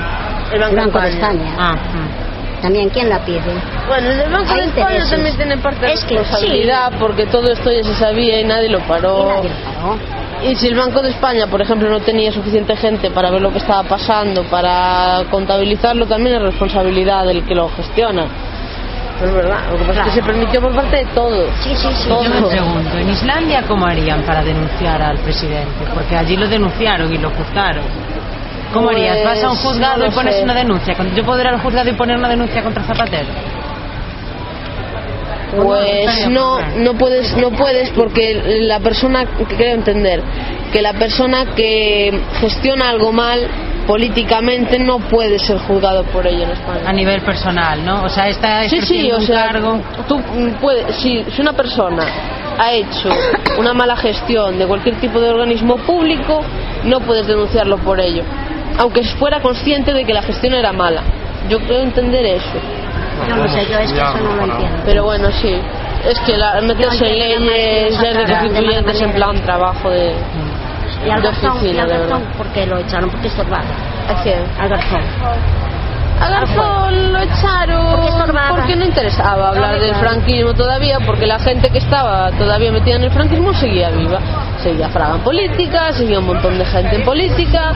El Banco de de España. España. Ah, mm. También, ¿quién la pide? Bueno, el del Banco de España también tiene parte de Es que responsabilidad porque todo esto ya se sabía y nadie lo Y paró. nadie lo paró. Y si el Banco de España, por ejemplo, no tenía suficiente gente para ver lo que estaba pasando, para contabilizarlo, también es responsabilidad del que lo gestiona. Es verdad. Lo que pasa es que se permitió por parte de todos. Sí, sí, sí. Todo. Yo me pregunto, ¿en Islandia cómo harían para denunciar al presidente? Porque allí lo denunciaron y lo juzgaron. ¿Cómo Pues, harías? ¿Vas a un juzgado no y pones sé. una denuncia? ¿Yo puedo ir al juzgado y poner una denuncia contra Zapatero? Pues no, no puedes, no puedes porque la persona, que creo entender, que la persona que gestiona algo mal políticamente no puede ser juzgado por ello en España. A nivel personal, ¿no? O sea, está Sí, sí, o sea, cargo... tú puedes, si, si una persona ha hecho una mala gestión de cualquier tipo de organismo público, no puedes denunciarlo por ello, aunque fuera consciente de que la gestión era mala. Yo creo entender eso. Yo no sé, yo es que eso no lo entiendo. Pero bueno, sí. Es que la, meterse en leyes, lo ser de sacaran de constituyentes mala en plan trabajo de, Y al de garzón, y oficina, al de garzón, verdad. ¿por qué lo echaron? Porque estorbaba. ¿A quién? Al garzón. A Garzón lo echaron Porque estorbaba. porque no interesaba hablar del franquismo todavía, porque la gente que estaba todavía metida en el franquismo seguía viva. Seguía Fraga en política, seguía un montón de gente en política.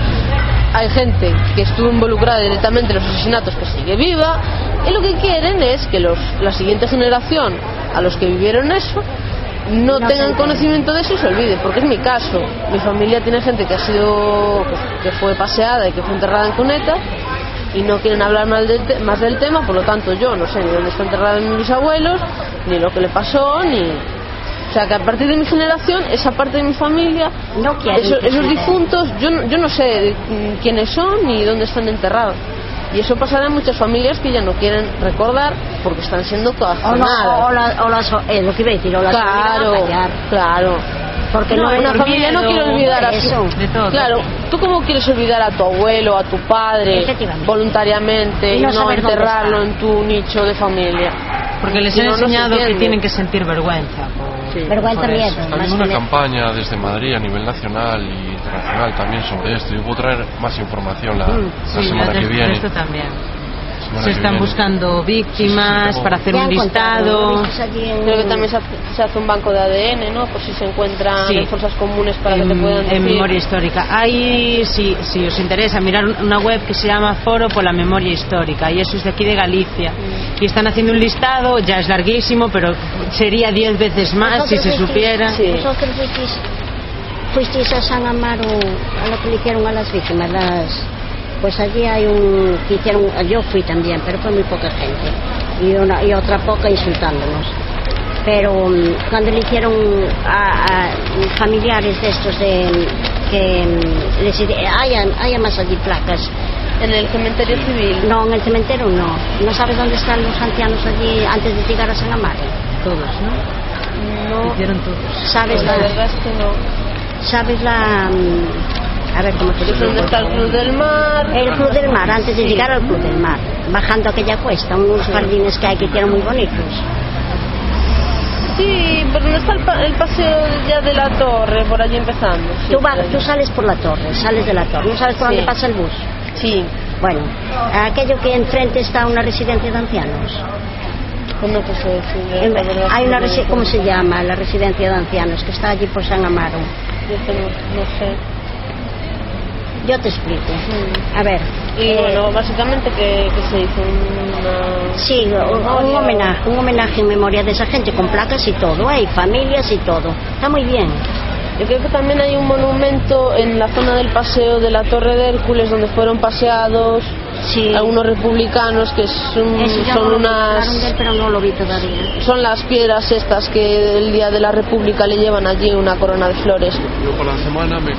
Hay gente que estuvo involucrada directamente en los asesinatos que sigue viva. Y lo que quieren es que los, la siguiente generación, a los que vivieron eso, no, No tengan conocimiento de eso y se olvide, porque es mi caso. Mi familia tiene gente que ha sido, que fue paseada y que fue enterrada en cuneta y no quieren hablar más del, te- más del tema, por lo tanto yo no sé ni dónde está enterrado mi bisabuelos, ni lo que le pasó, ni... O sea que a partir de mi generación, esa parte de mi familia, No esos, esos difuntos, yo, no- yo no sé quiénes son ni dónde están enterrados. Y eso pasará en muchas familias que ya no quieren recordar porque están siendo O, no, coaccionadas. o, la- o las, eh, lo que iba a decir, o las Claro, claro. Porque No, no, una familia no quiere olvidar a eso, su... de todo. Claro, ¿tú cómo quieres olvidar a tu abuelo, a tu padre, voluntariamente Y y no enterrarlo en tu nicho de familia? Porque les Si han no, no se enseñado que tienen que sentir vergüenza. por- Sí. Vergüenza, miedo. Está habiendo una campaña desde Madrid a nivel nacional y internacional también sobre esto. Yo puedo traer más información la, Mm, la Sí, semana que viene. esto también. Se están buscando víctimas tengo- para hacer un listado. en- Creo que también se hace, se hace un banco de ADN, ¿no? Por si se encuentran Sí. en fosas comunes para que te en, puedan en decir. memoria histórica. Hay, si, si os interesa, mirar un- una web que se llama Foro por la Memoria Histórica y eso es de aquí de Galicia. Mm. Y están haciendo un listado, ya es larguísimo, pero sería diez veces más si se supiera. Sí. Vosotros fuisteis a San Amaro a lo que le hicieron a las víctimas, las, pues allí hay un, que hicieron, yo fui también, pero fue muy poca gente y, una, y otra poca insultándonos. Pero mm, cuando le hicieron a, a familiares de estos de que mm, les hay, hay más allí placas En el cementerio civil. no en el cementerio no no sabes dónde están los ancianos allí antes de llegar a San Amaro Todos, ¿no? No, Hicieron todos. sabes la la, verdad es que no. sabes la mm, a ver cómo te Es digo donde está el Club del Mar. el Club del Mar antes de llegar al Club del Mar bajando aquella cuesta unos jardines que hay que hicieron muy bonitos Sí, pero no está el, pa- el paseo ya de la torre, por allí empezando. Sí, tú, vas- tú sales por la torre sales de la torre no sabes por Sí. dónde pasa el bus Sí, bueno aquello que enfrente está una residencia de ancianos decir. En- la verdad hay una que cómo se llama la residencia de ancianos que está allí por San Amaro Yo que no, no sé. Yo te explico a ver Y eh, bueno, básicamente que, que se hizo una... Sí, un, un homenaje, un homenaje en memoria de esa gente con placas y todo, hay familias y todo. Está muy bien. Yo creo que también hay un monumento en la zona del paseo de la Torre de Hércules donde fueron paseados Sí. algunos republicanos que son, son no unas él, pero no lo vi todavía. son las piedras estas que el día de la República le llevan allí una corona de flores. Yo por la semana me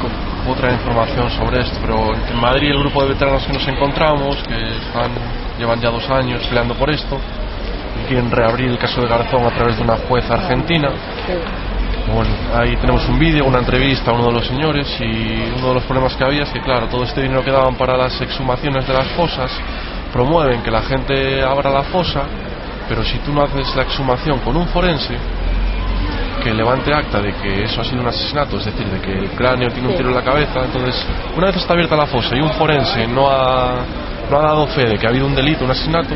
puedo traer información sobre esto, pero en Madrid el grupo de veteranos que nos encontramos, que están, llevan ya dos años peleando por esto, y quieren reabrir el caso de Garzón a través de una jueza argentina. Bueno, ahí tenemos un vídeo, una entrevista a uno de los señores y uno de los problemas que había es que, claro, todo este dinero que daban para las exhumaciones de las fosas promueven que la gente abra la fosa, pero si tú no haces la exhumación con un forense, que levante acta de que eso ha sido un asesinato, es decir, de que el cráneo tiene un tiro en la cabeza, entonces, una vez está abierta la fosa y un forense no ha, no ha dado fe de que ha habido un delito, un asesinato,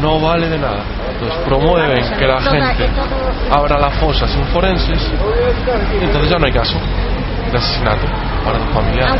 No vale de nada. Entonces promueven que la gente abra la fosa sin forenses y entonces ya no hay caso de asesinato para tu familiar.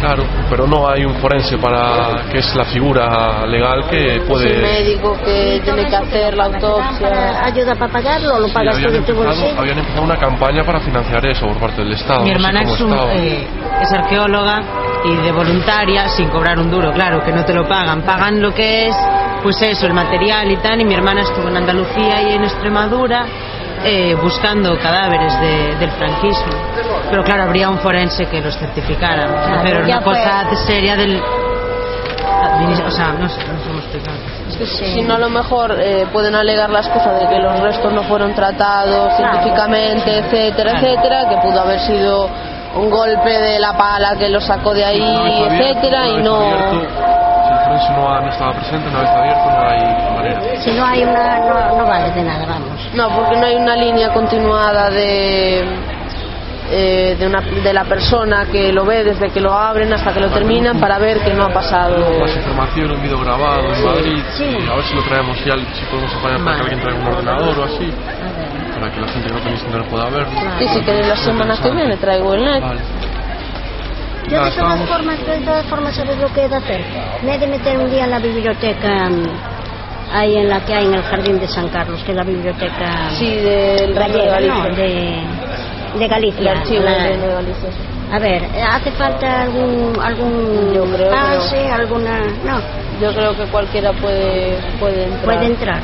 Claro, pero no hay un forense para que es la figura legal que puede... médico que tiene que hacer la autopsia. ayuda para pagarlo, lo Sí, pagas tú habían, empezado, habían empezado una campaña para financiar eso por parte del Estado. Mi no sé hermana es, un- eh, es arqueóloga y de voluntaria sin cobrar un duro, claro, que no te lo pagan. Pagan lo que es, pues eso, el material y tal. Y mi hermana estuvo en Andalucía y en Extremadura eh, buscando cadáveres de- del franquismo. Pero claro, habría un forense que los certificara. Claro, pero una cosa seria del. O sea, no sé, explicar. Es que Sí. si no, a lo mejor eh, pueden alegar la excusa de que los restos no fueron tratados Claro. científicamente, etcétera, Claro. etcétera, que pudo haber sido un golpe de la pala que lo sacó de ahí, etcétera, y no. Si no, ha- no estaba presente, una vez abierto no hay manera. Si no hay una, no, no vale de nada, vamos. No, porque no hay una línea continuada de. eh, de, una, de la persona que lo ve desde que lo abren hasta que lo terminan para ver que no ha pasado. Más información, un vídeo grabado en Madrid, sí. a ver si lo traemos ya, si podemos apañar para que Vale. alguien traiga un ordenador o así, para que la gente que no tenéis internet pueda verlo. Sí, si queréis la semana que viene traigo el net. Vale. Yo de todas formas, de todas formas, ¿sabes lo que he de hacer? Me he de meter un día en la biblioteca mm, Ahí en la que hay en el jardín de San Carlos, que es la biblioteca Sí, del de gallega, Galicia. ¿no? de, de Galicia. El La- de. A ver, ¿hace falta algún, algún Yo creo pase, alguna...? No, Yo creo que cualquiera puede, puede entrar. puede entrar.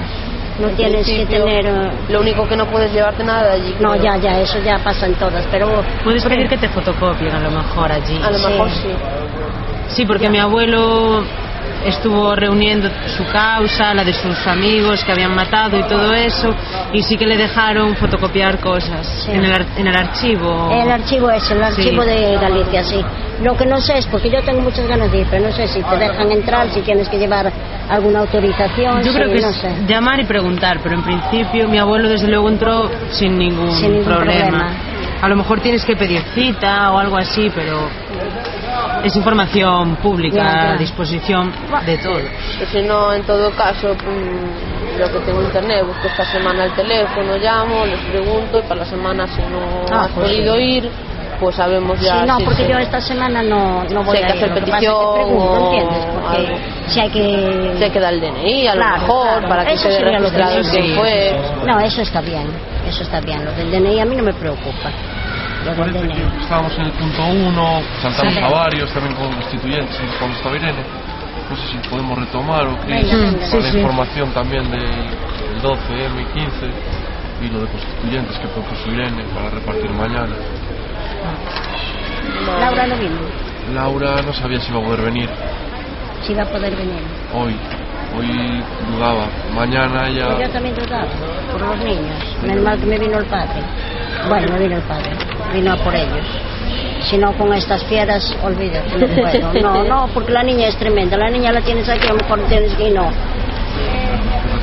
No En tienes que tener... eh, Lo único que no puedes llevarte nada de allí. No, creo. ya, ya, eso ya pasa en todas, pero... Puedes pedir que te fotocopien a lo mejor allí. A lo Sí. mejor sí. Sí, porque mi abuelo estuvo reuniendo su causa, la de sus amigos que habían matado y todo eso, y sí que le dejaron fotocopiar cosas Sí. en, el, ar- en el archivo. El archivo es el archivo Sí. de Galicia, sí. Lo que no sé es, porque yo tengo muchas ganas de ir, pero no sé si te dejan entrar, si tienes que llevar alguna autorización, Yo creo que no es sé. llamar y preguntar, pero en principio mi abuelo desde luego entró sin ningún, Sin ningún problema. A lo mejor tienes que pedir cita o algo así, pero es información pública Ya, ya. a disposición de todos. Si no, en todo caso, mm, lo que tengo en internet, busco esta semana el teléfono, llamo, les pregunto y para la semana si no Ah, has pues podido ir, pues sabemos ya. Sí, no, si porque se- yo esta semana no, no voy Si hay a que hacer Lo que que petición pregunto, o ¿entiendes? Porque algo. si hay que... se queda el DNI, a lo Claro, mejor, claro. para que Eso quede lo que registrado quién sí. fue. No, eso está bien, eso está bien. Lo del DNI a mí no me preocupa. Lo que estábamos en el punto 1, saltamos Sí. a varios, también con constituyentes, cuando estaba Irene. No sé si podemos retomar o para Sí, sí. información también del 12M y 15 y lo de constituyentes que propuso Irene para repartir mañana. Laura no vino, Laura no sabía si iba a poder venir si va a poder venir. hoy, hoy dudaba. Mañana ya... Pues yo también dudaba, por los niños. Menos mal que me vino el padre. Bueno, no vino el padre, vino a por ellos. Si no, con estas fieras, olvídate, no puedo. No, no, porque la niña es tremenda. La niña la tienes aquí, a lo mejor tienes que ir, no.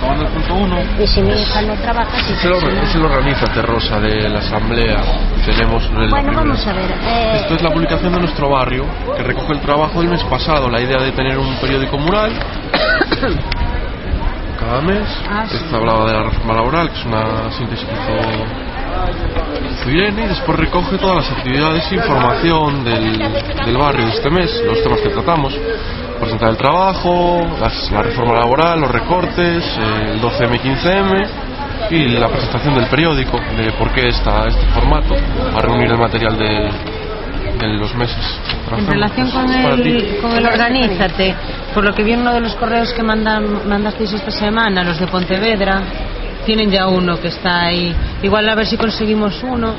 Retomando el punto 1, Y si mi hija no trabaja, sí. se lo, se lo organiza Terrosa de la asamblea. Tenemos el- Bueno, vamos a ver. eh, Esto es la publicación de nuestro barrio, que recoge el trabajo del mes pasado, la idea de tener un periódico mural cada mes. Ah, sí. Esta hablaba de la reforma laboral, que es una síntesis que hizo, hizo Irene, y después recoge todas las actividades e información del, del barrio de este mes, los temas que tratamos. Presentar el trabajo, las- la reforma laboral, los recortes, el 12M, 15M y la presentación del periódico, de por qué está este formato, a reunir el material de, de los meses. En relación con el, con el Organízate, por lo que vi en uno de los correos que mandan, mandasteis esta semana, los de Pontevedra, tienen ya uno que está ahí. Igual a ver si conseguimos uno,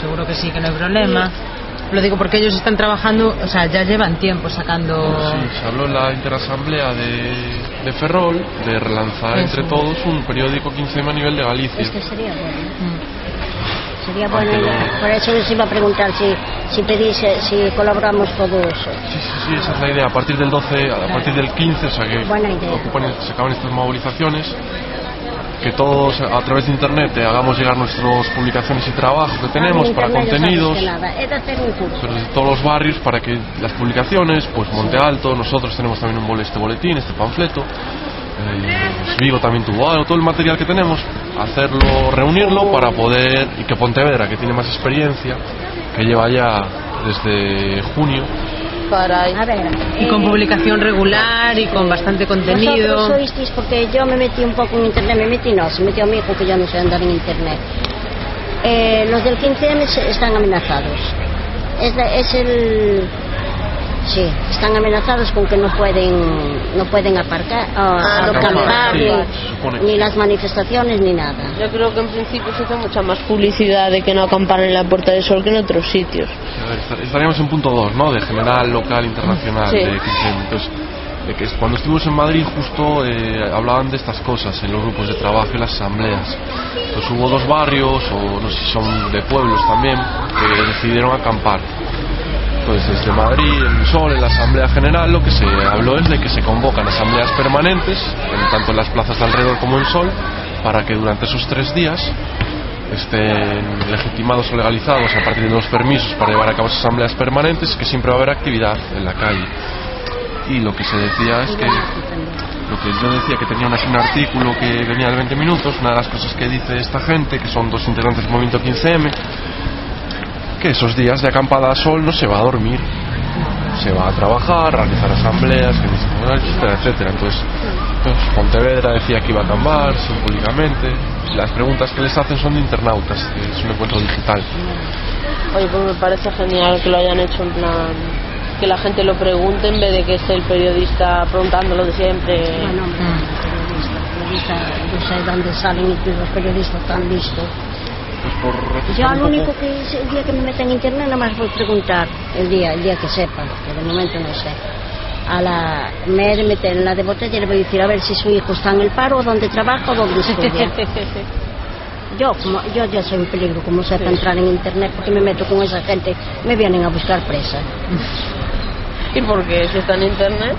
seguro que sí, que no hay problema. Lo digo porque ellos están trabajando, o sea, ya llevan tiempo sacando... Sí, se habló en la interasamblea de, de Ferrol de relanzar Eso. entre todos un periódico 15M a nivel de Galicia. Este sería bueno. Mm. Sería bueno. Aunque ya. no- Por eso les iba a preguntar si, si pedís, eh, si colaboramos todos. Sí, sí, sí, esa es la idea. A partir del 12, a partir del 15, o sea que Buena idea. ocupan, se acaban estas movilizaciones, que todos a través de internet eh, hagamos llegar nuestras publicaciones y trabajo que tenemos Ah, para contenidos. curso. pero de todos los barrios para que las publicaciones, pues Monte Alto, nosotros tenemos también un bol- este boletín, este panfleto, eh, pues Vigo también tuvo algo, todo el material que tenemos, hacerlo, reunirlo para poder, y que Pontevedra, que tiene más experiencia, que lleva ya desde junio, Para A ver. Y con eh, publicación regular y con bastante contenido. Vosotros oísteis, porque yo me metí un poco en internet, me metí no, se metió mi hijo que yo no sé andar en internet. Eh, los del 15M se- están amenazados. Es, la- es el... Sí, están amenazados con que no pueden no pueden aparcar, ah, Ah, no acampar, sí, ni, ni las manifestaciones ni nada. Yo creo que en principio se hace mucha más publicidad de que no acampar en la Puerta del Sol que en otros sitios. A ver, estar- estaríamos en punto 2, ¿no? De general, local, internacional, Sí. de 15. Entonces, de que es- cuando estuvimos en Madrid justo eh, hablaban de estas cosas en los grupos de trabajo y las asambleas. Pues hubo dos barrios, o no sé si son de pueblos también, que decidieron acampar. Entonces, desde Madrid, en el Sol, en la Asamblea General, lo que se habló es de que se convocan asambleas permanentes, en tanto en las plazas de alrededor como en Sol, para que durante esos tres días estén legitimados o legalizados a partir de los permisos para llevar a cabo esas asambleas permanentes, que siempre va a haber actividad en la calle. Y lo que se decía es que, lo que yo decía que tenía un artículo que venía de 20 minutos, una de las cosas que dice esta gente, que son dos integrantes del movimiento 15M, que esos días de acampada a sol no se va a dormir, se va a trabajar, a realizar asambleas, que etcétera, etcétera. Entonces, pues, Pontevedra decía que iba a cambiar públicamente. Las preguntas que les hacen son de internautas, que es un encuentro digital. Oye, pues me parece genial que lo hayan hecho en plan que la gente lo pregunte en vez de que esté el periodista preguntándolo de siempre. Bueno, hombre, periodista, periodista, yo sé dónde salen y los periodistas tan listos. Pues por Yo lo único poco- que es el día que me meta en internet nada más voy a preguntar el día, el día que sepa, que de momento no sé. A la me he de meter en la de botella y le voy a decir a ver si su hijo está en el paro, o dónde trabaja o dónde estudia. Yo, como, yo ya soy un peligro, como sepa entrar en internet, porque me meto con esa gente, me vienen a buscar presa. ¿Y por qué? Si está en internet,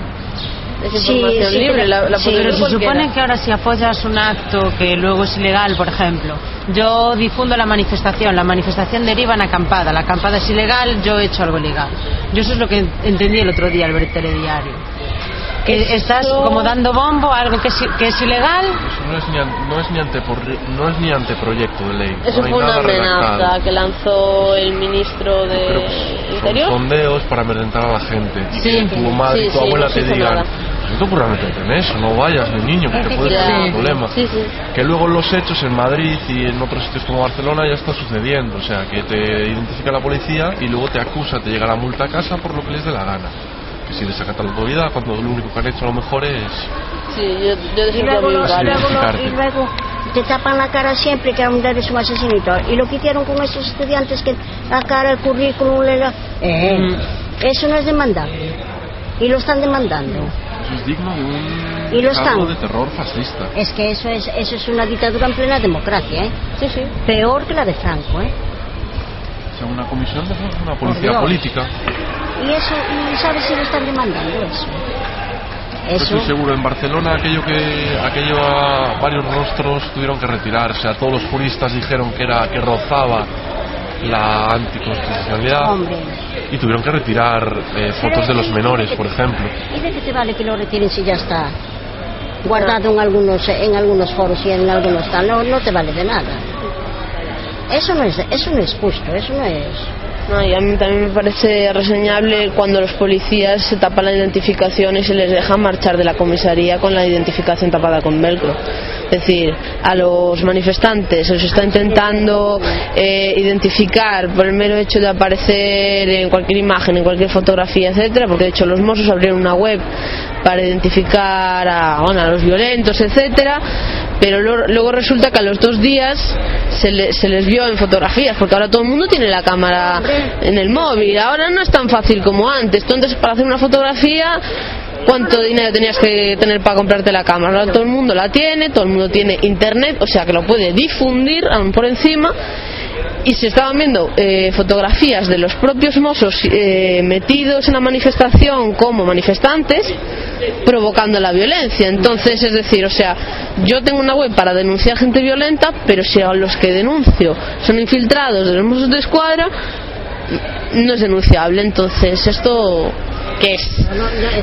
es Sí, información sí, libre, pero- la, la sí, Pero se supone que ahora si apoyas un acto que luego es ilegal, por ejemplo, yo difundo la manifestación, la manifestación deriva en acampada, la acampada es ilegal, yo he hecho algo ilegal. Yo eso es lo que entendí el otro día al ver el telediario. Que estás como dando bombo a algo que es, que es ilegal. Eso no es ni, an- no es ni, antepor- no es ni anteproyecto de ley. Eso no fue una amenaza redactado. que lanzó el ministro de son Interior. sondeos para amedrentar a la gente. Y Sí. que tu madre Sí, y tu sí, abuela no te digan, nada. "Pues no te ocurra meterte en eso, no vayas ni niño, que te puede Ya. ser un problema. Sí, sí. Que luego los hechos en Madrid y en otros sitios como Barcelona ya está sucediendo. O sea, que te identifica la policía y luego te acusa, te llega la multa a casa por lo que les dé la gana. Que si saca la autoridad, cuando lo único que han hecho a lo mejor es... Sí, yo, yo Y luego, vi lo- Sí, varios. luego y luego te tapan la cara siempre que aún eres un asesino y. Y lo que hicieron con esos estudiantes que la cara, el currículum, la- eh, Mm. eso no es demandable. Y lo están demandando. Eso es digno de un Y lo están. de terror fascista. Es que eso es, eso es una dictadura en plena democracia, ¿eh? Sí, sí. Peor que la de Franco, ¿eh? Sea, una comisión de una policía política. Y eso, ¿y sabes si lo están demandando eso? Estoy seguro, en Barcelona aquello que aquello a varios rostros tuvieron que retirarse. A todos los juristas dijeron que era que rozaba la anticonstitucionalidad Hombre. y tuvieron que retirar eh, fotos de los menores, por ejemplo. ¿Y de qué te vale que lo retiren si ya está guardado en algunos en algunos foros y en algunos tal? No, no te vale de nada. Eso no es eso no es justo, eso no es. No, y a mí también me parece reseñable cuando los policías se tapan la identificación y se les deja marchar de la comisaría con la identificación tapada con velcro. Es decir, a los manifestantes se los está intentando eh, identificar por el mero hecho de aparecer en cualquier imagen, en cualquier fotografía, etcétera, porque de hecho los Mossos abrieron una web para identificar a, bueno, a los violentos, etcétera, pero lo- luego resulta que a los dos días se, le- se les vio en fotografías, porque ahora todo el mundo tiene la cámara en el móvil, ahora no es tan fácil como antes, tú antes para hacer una fotografía ¿Cuánto dinero tenías que tener para comprarte la cámara? Ahora todo el mundo la tiene, todo el mundo tiene internet, o sea que lo puede difundir aún por encima. Y se estaban viendo eh, fotografías de los propios mozos eh, metidos en la manifestación como manifestantes, provocando la violencia. Entonces, es decir, o sea, yo tengo una web para denunciar gente violenta, pero si a los que denuncio son infiltrados de los Mossos de Escuadra, no es denunciable. Entonces, esto, ¿qué es?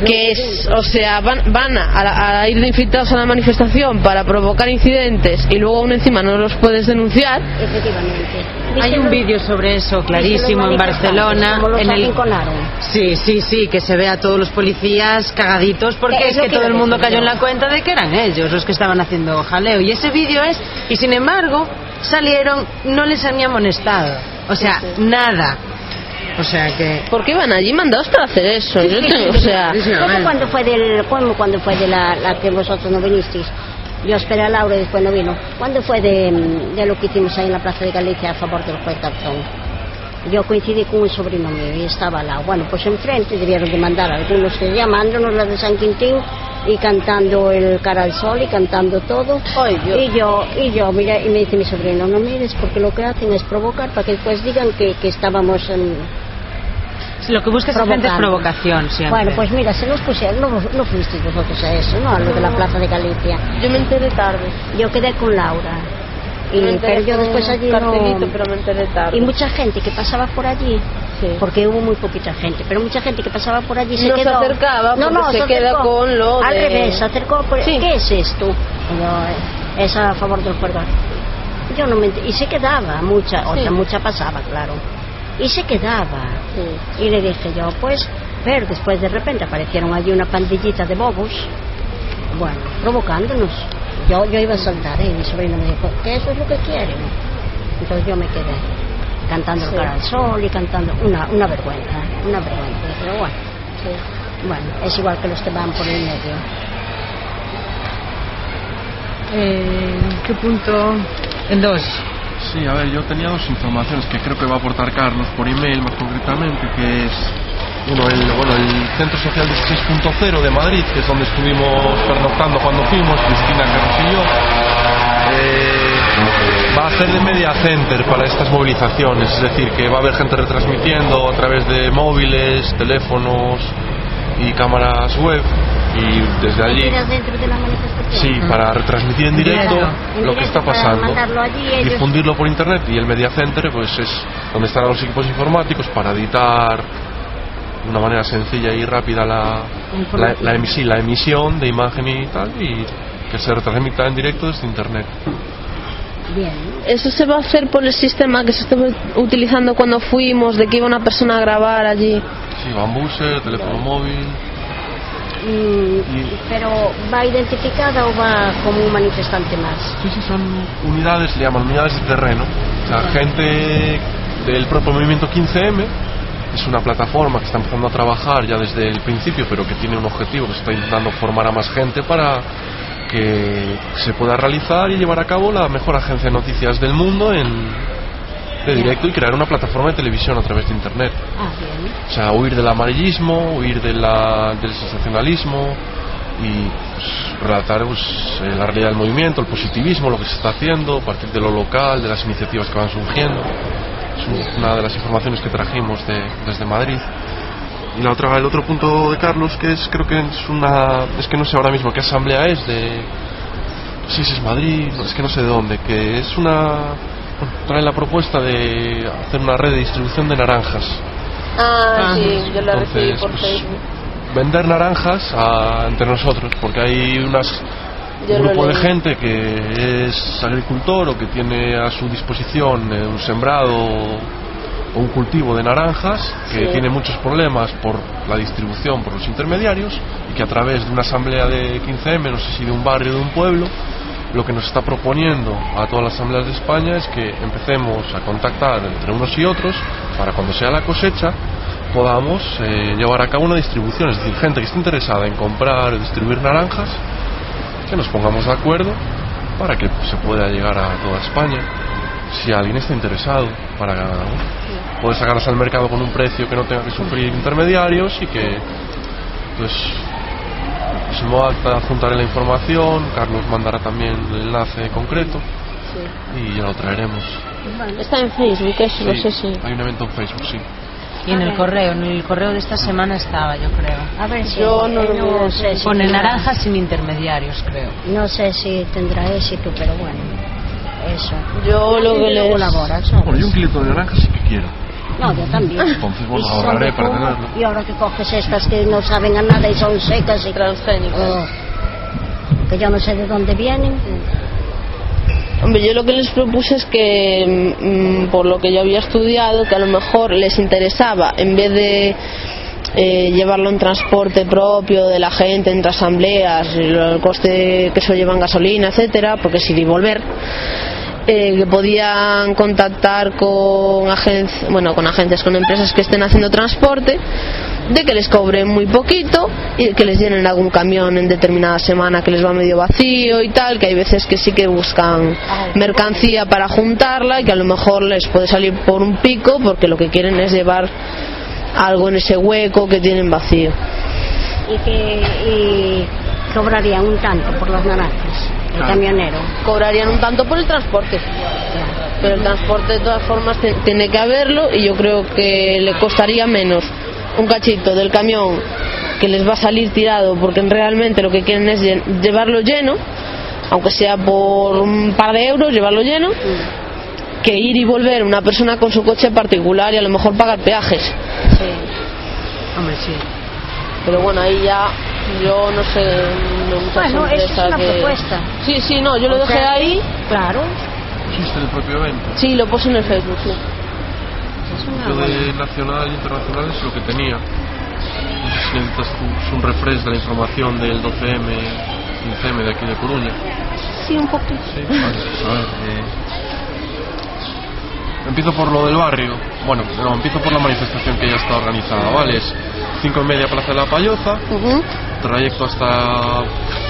que es, o sea, van, van a, a- a ir de infiltrados a la manifestación para provocar incidentes y luego aún encima no los puedes denunciar. Efectivamente. Hay un vídeo sobre eso clarísimo en Barcelona. Como en el... Sí, sí, sí, que se ve a todos los policías cagaditos porque Es que que todo el mundo cayó en la cuenta de que eran ellos los que estaban haciendo jaleo. Y ese vídeo es, y sin embargo, salieron, no les han ni amonestado. O sea, nada. O sea que. Porque iban allí mandados para hacer eso. Yo tengo- o sea, Sí, sí, a ¿Cómo ver. cuando fue del cómo cuando fue de la, la que vosotros no vinisteis? Yo esperé a Laura y después no vino. ¿Cuándo fue de, de lo que hicimos ahí en la Plaza de Galicia a favor del juez Garzón? Yo coincidí con un sobrino mío y estaba al lado. Bueno, pues enfrente debieron de mandar algunos que llamándonos la de San Quintín y cantando el cara al sol y cantando todo. Ay, Dios. Y yo, y yo, mira, y me dice mi sobrino, no mires porque lo que hacen es provocar para que después digan que, que estábamos en, Lo que busca esa gente es provocación siempre. bueno, pues mira, se nos pusieron, no, no fuisteis vosotros a eso, ¿no? A lo de la Plaza de Galicia. yo me enteré tarde. Yo quedé con Laura. Y, me pero yo después allí cartelito, no... pero me enteré tarde. Y mucha gente que pasaba por allí, Sí. porque hubo muy poquita gente, pero mucha gente que pasaba por allí se No se quedó... acercaba no, no, se queda acercó. con lo Al de- revés, se acercó por... Sí. ¿Qué es esto? Yo, eh, es a favor del juego. Yo no me... ent- Y se quedaba, mucha, otra Sí. mucha pasaba, claro. Y se quedaba. Sí. Y le dije yo, pues, pero después de repente aparecieron allí una pandillita de bobos, Bueno, provocándonos. Yo, yo iba a saltar ¿eh? y mi sobrino me dijo que eso es lo que quieren. Entonces yo me quedé cantando el cara al sol y cantando una, una vergüenza, una vergüenza. Pero bueno, bueno, es igual que los que van por el medio. Eh, ¿Qué punto? En dos. Sí, a ver, yo tenía dos informaciones que creo que va a aportar Carlos por email más concretamente, que es uno, el, bueno, el Centro Social 16.0 de Madrid, que es donde estuvimos pernoctando cuando fuimos, Cristina, Carlos y yo. Eh, va a ser de media center para estas movilizaciones, es decir, que va a haber gente retransmitiendo a través de móviles, teléfonos y cámaras web y desde allí. Sí, para retransmitir en directo. En lo que está pasando, allí, difundirlo por internet y el Media Center pues es donde estarán los equipos informáticos para editar de una manera sencilla y rápida la, la, la emisi- la emisión de imagen y tal y que se retransmita en directo desde internet. Bien. Eso se va a hacer por el sistema que se estaba utilizando cuando fuimos, de que iba una persona a grabar allí. Sí, bambuser, teléfono móvil. Mm, Y- pero ¿va identificada o va como un manifestante más? Sí, sí, son unidades, le llaman unidades de terreno. O sea, gente del propio movimiento 15M, es una plataforma que está empezando a trabajar ya desde el principio, pero que tiene un objetivo, que se está intentando formar a más gente para que se pueda realizar y llevar a cabo la mejor agencia de noticias del mundo en de directo y crear una plataforma de televisión a través de internet. Ah, bien. O sea, huir del amarillismo, huir de la- del sensacionalismo y pues, relatar pues, eh, la realidad del movimiento, el positivismo, lo que se está haciendo, a partir de lo local, de las iniciativas que van surgiendo. Es un- una de las informaciones que trajimos de- desde Madrid. Y la otra, el otro punto de Carlos, que es, creo que es una, es que no sé ahora mismo qué asamblea es, de, no sé si es Madrid, es que no sé de dónde, que es una, trae la propuesta de hacer una red de distribución de naranjas. Ah, Ah. sí, yo la recibí Entonces, por pues, Facebook. vender naranjas a- entre nosotros, porque hay unas, Yo un grupo de gente que es agricultor o que tiene a su disposición eh, un sembrado un cultivo de naranjas, que Sí. tiene muchos problemas por la distribución, por los intermediarios, y que a través de una asamblea de 15M, no sé si de un barrio o de un pueblo, lo que nos está proponiendo a todas las asambleas de España es que empecemos a contactar entre unos y otros para cuando sea la cosecha podamos eh, llevar a cabo una distribución, es decir, gente que esté interesada en comprar o distribuir naranjas, que nos pongamos de acuerdo para que se pueda llegar a toda España. Si alguien está interesado, para bueno, poder sacarlas al mercado con un precio que no tenga que sufrir intermediarios y que pues pues en modo acta juntaré la información, Carlos mandará también el enlace concreto y ya lo traeremos. Está en Facebook, eso, no sé si. Hay un evento en Facebook, sí. Y en el correo, en el correo de esta semana estaba, yo creo. A ver si Yo no sé si Pone tendrá- naranjas sin intermediarios, creo. No sé si tendrá éxito, pero bueno, eso. Yo lo que Yo les- colabora, ¿sabes? Bueno, yo un kilito de naranjas sí que quiero. No, yo también. Entonces, son ahorraré para tenerlo. Y ahora que coges estas que no saben a nada y son secas y Transgénicas. Oh, que yo no sé de dónde vienen. Hombre, yo lo que les propuse es que, mm, por lo que yo había estudiado, que a lo mejor les interesaba, en vez de eh, llevarlo en transporte propio de la gente, entre asambleas, y lo- el coste que eso lleva en gasolina, etcétera, porque es ir y volver, eh, que podían contactar con agencias, bueno, con agencias, con empresas que estén haciendo transporte, de que les cobren muy poquito y que les llenen algún camión en determinada semana que les va medio vacío y tal, que hay veces que sí que buscan mercancía para juntarla y que a lo mejor les puede salir por un pico porque lo que quieren es llevar algo en ese hueco que tienen vacío. Y que y cobrarían un tanto por las naranjas, el Claro. camionero. Cobrarían un tanto por el transporte. pero el transporte de todas formas te- tiene que haberlo y yo creo que le costaría menos un cachito del camión que les va a salir tirado porque realmente lo que quieren es llevarlo lleno aunque sea por un par de euros llevarlo lleno que ir y volver una persona con su coche particular y a lo mejor pagar peajes Hombre, sí. pero bueno ahí ya yo no sé muchas Bueno, eso es empresas una que- propuesta. sí sí no yo lo dejé sea, ahí Claro, ¿Existe el propio evento? sí lo puse en el Facebook sí. buena. de nacional e internacional es lo que tenía. No sé si necesitas un refresh de la información del 12M 15M de aquí de Coruña. Sí, un poquito. Sí, vale, a ver, eh, Empiezo por lo del barrio. Bueno, no, empiezo por la manifestación que ya está organizada, ¿vale? Es 5 y media Plaza de la Payoza, trayecto hasta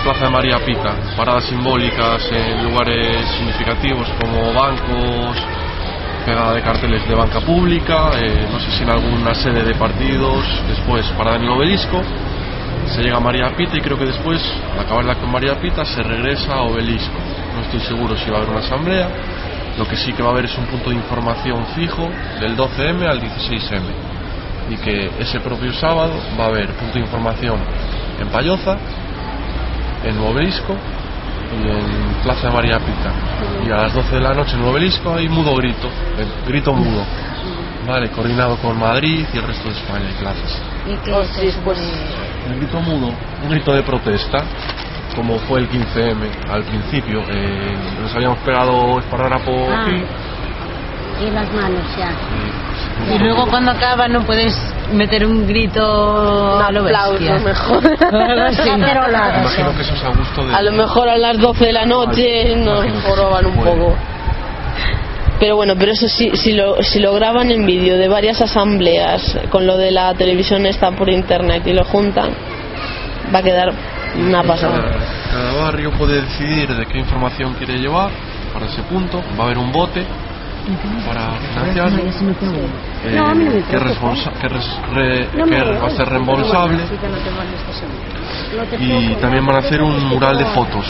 Plaza de María Pica, paradas simbólicas en lugares significativos como bancos, pegada de carteles de banca pública, eh, no sé si en alguna sede de partidos, después parada en el obelisco, se llega a María Pita y creo que después, al acabar la con María Pita, se regresa a obelisco. No estoy seguro si va a haber una asamblea, lo que sí que va a haber es un punto de información fijo del 12M al 16M y que ese propio sábado va a haber punto de información en Payoza, en Obelisco y en Plaza María Pita. Y a las 12 de la noche en Obelisco hay mudo grito, el grito mudo, vale, coordinado con Madrid y el resto de España y plazas. ¿Y qué Oh, es sí, pues- El grito mudo, un grito de protesta, como fue el 15M al principio. eh, nos habíamos pegado esparadrapo Ah, aquí. Y las manos ya. y- Y luego cuando acaba no puedes meter un grito a lo aplauso bestia. mejor. Algo así. Caceroladas, Imagino que eso es a gusto de... A lo mejor a las 12 de la noche nos joroban un poco. Pero bueno, pero eso sí, si lo, si lo graban en vídeo de varias asambleas con lo de la televisión esta por internet y lo juntan, va a quedar una pasada. Cada, cada barrio puede decidir de qué información quiere llevar para ese punto. Va a haber un bote para financiarlo. eh, que, responsa- que res- re- que va a ser reembolsable. Y también van a hacer un mural de fotos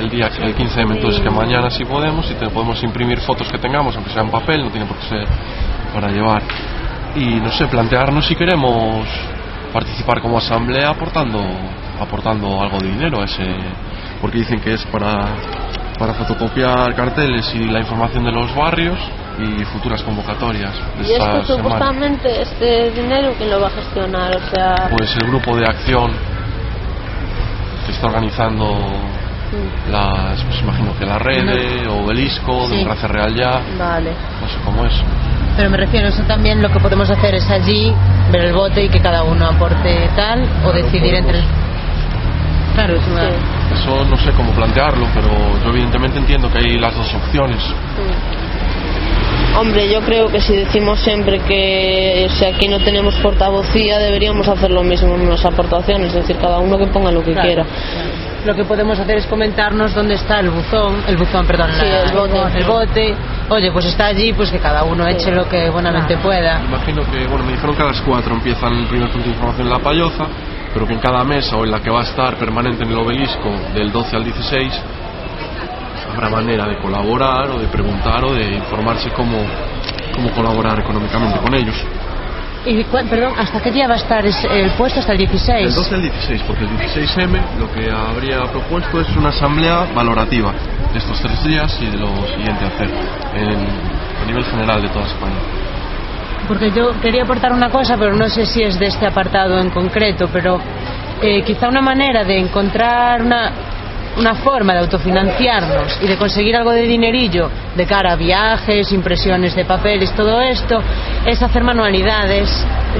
el día el 15M, entonces que mañana si podemos y te podemos imprimir fotos que tengamos, aunque sea en papel, no tiene por qué ser para llevar. Y no sé, plantearnos si queremos participar como asamblea aportando aportando algo de dinero a ese porque dicen que es para para fotocopiar carteles y la información de los barrios y futuras convocatorias de Y esta esto semana. supuestamente, este dinero, ¿quién lo va a gestionar? O sea, Pues el grupo de acción que está organizando mm, las, pues imagino que la red, o Obelisco, Sí. Democracia Real Ya, vale. no sé cómo es. Pero me refiero, eso también lo que podemos hacer es allí ver el bote y que cada uno aporte tal o decidir entre. Claro, es una... Sí. Eso no sé cómo plantearlo, pero yo evidentemente entiendo que hay las dos opciones. Mm. Hombre, yo creo que si decimos siempre que si aquí no tenemos portavocía, deberíamos hacer lo mismo en las aportaciones, es decir, cada uno que ponga lo que Claro, quiera. claro. Lo que podemos hacer es comentarnos dónde está el buzón, el buzón, perdón, Sí, la- el bote. el bote. Oye, pues está allí, pues que cada uno eche lo que buenamente pueda. Imagino que, bueno, me dijeron que a las 4 empiezan el primer punto de información en La Payoza, pero que en cada mesa o en la que va a estar permanente en el obelisco del 12 al 16 habrá manera de colaborar o de preguntar o de informarse cómo, cómo colaborar económicamente con ellos. Y, perdón, ¿hasta qué día va a estar es- el puesto? ¿Hasta el 16? Del 12 al 16, porque el 16M lo que habría propuesto es una asamblea valorativa de estos tres días y de lo siguiente a hacer en- a nivel general de toda España. Porque yo quería aportar una cosa, pero no sé si es de este apartado en concreto, pero eh, quizá una manera de encontrar una, una forma de autofinanciarnos y de conseguir algo de dinerillo de cara a viajes, impresiones de papeles, todo esto, es hacer manualidades.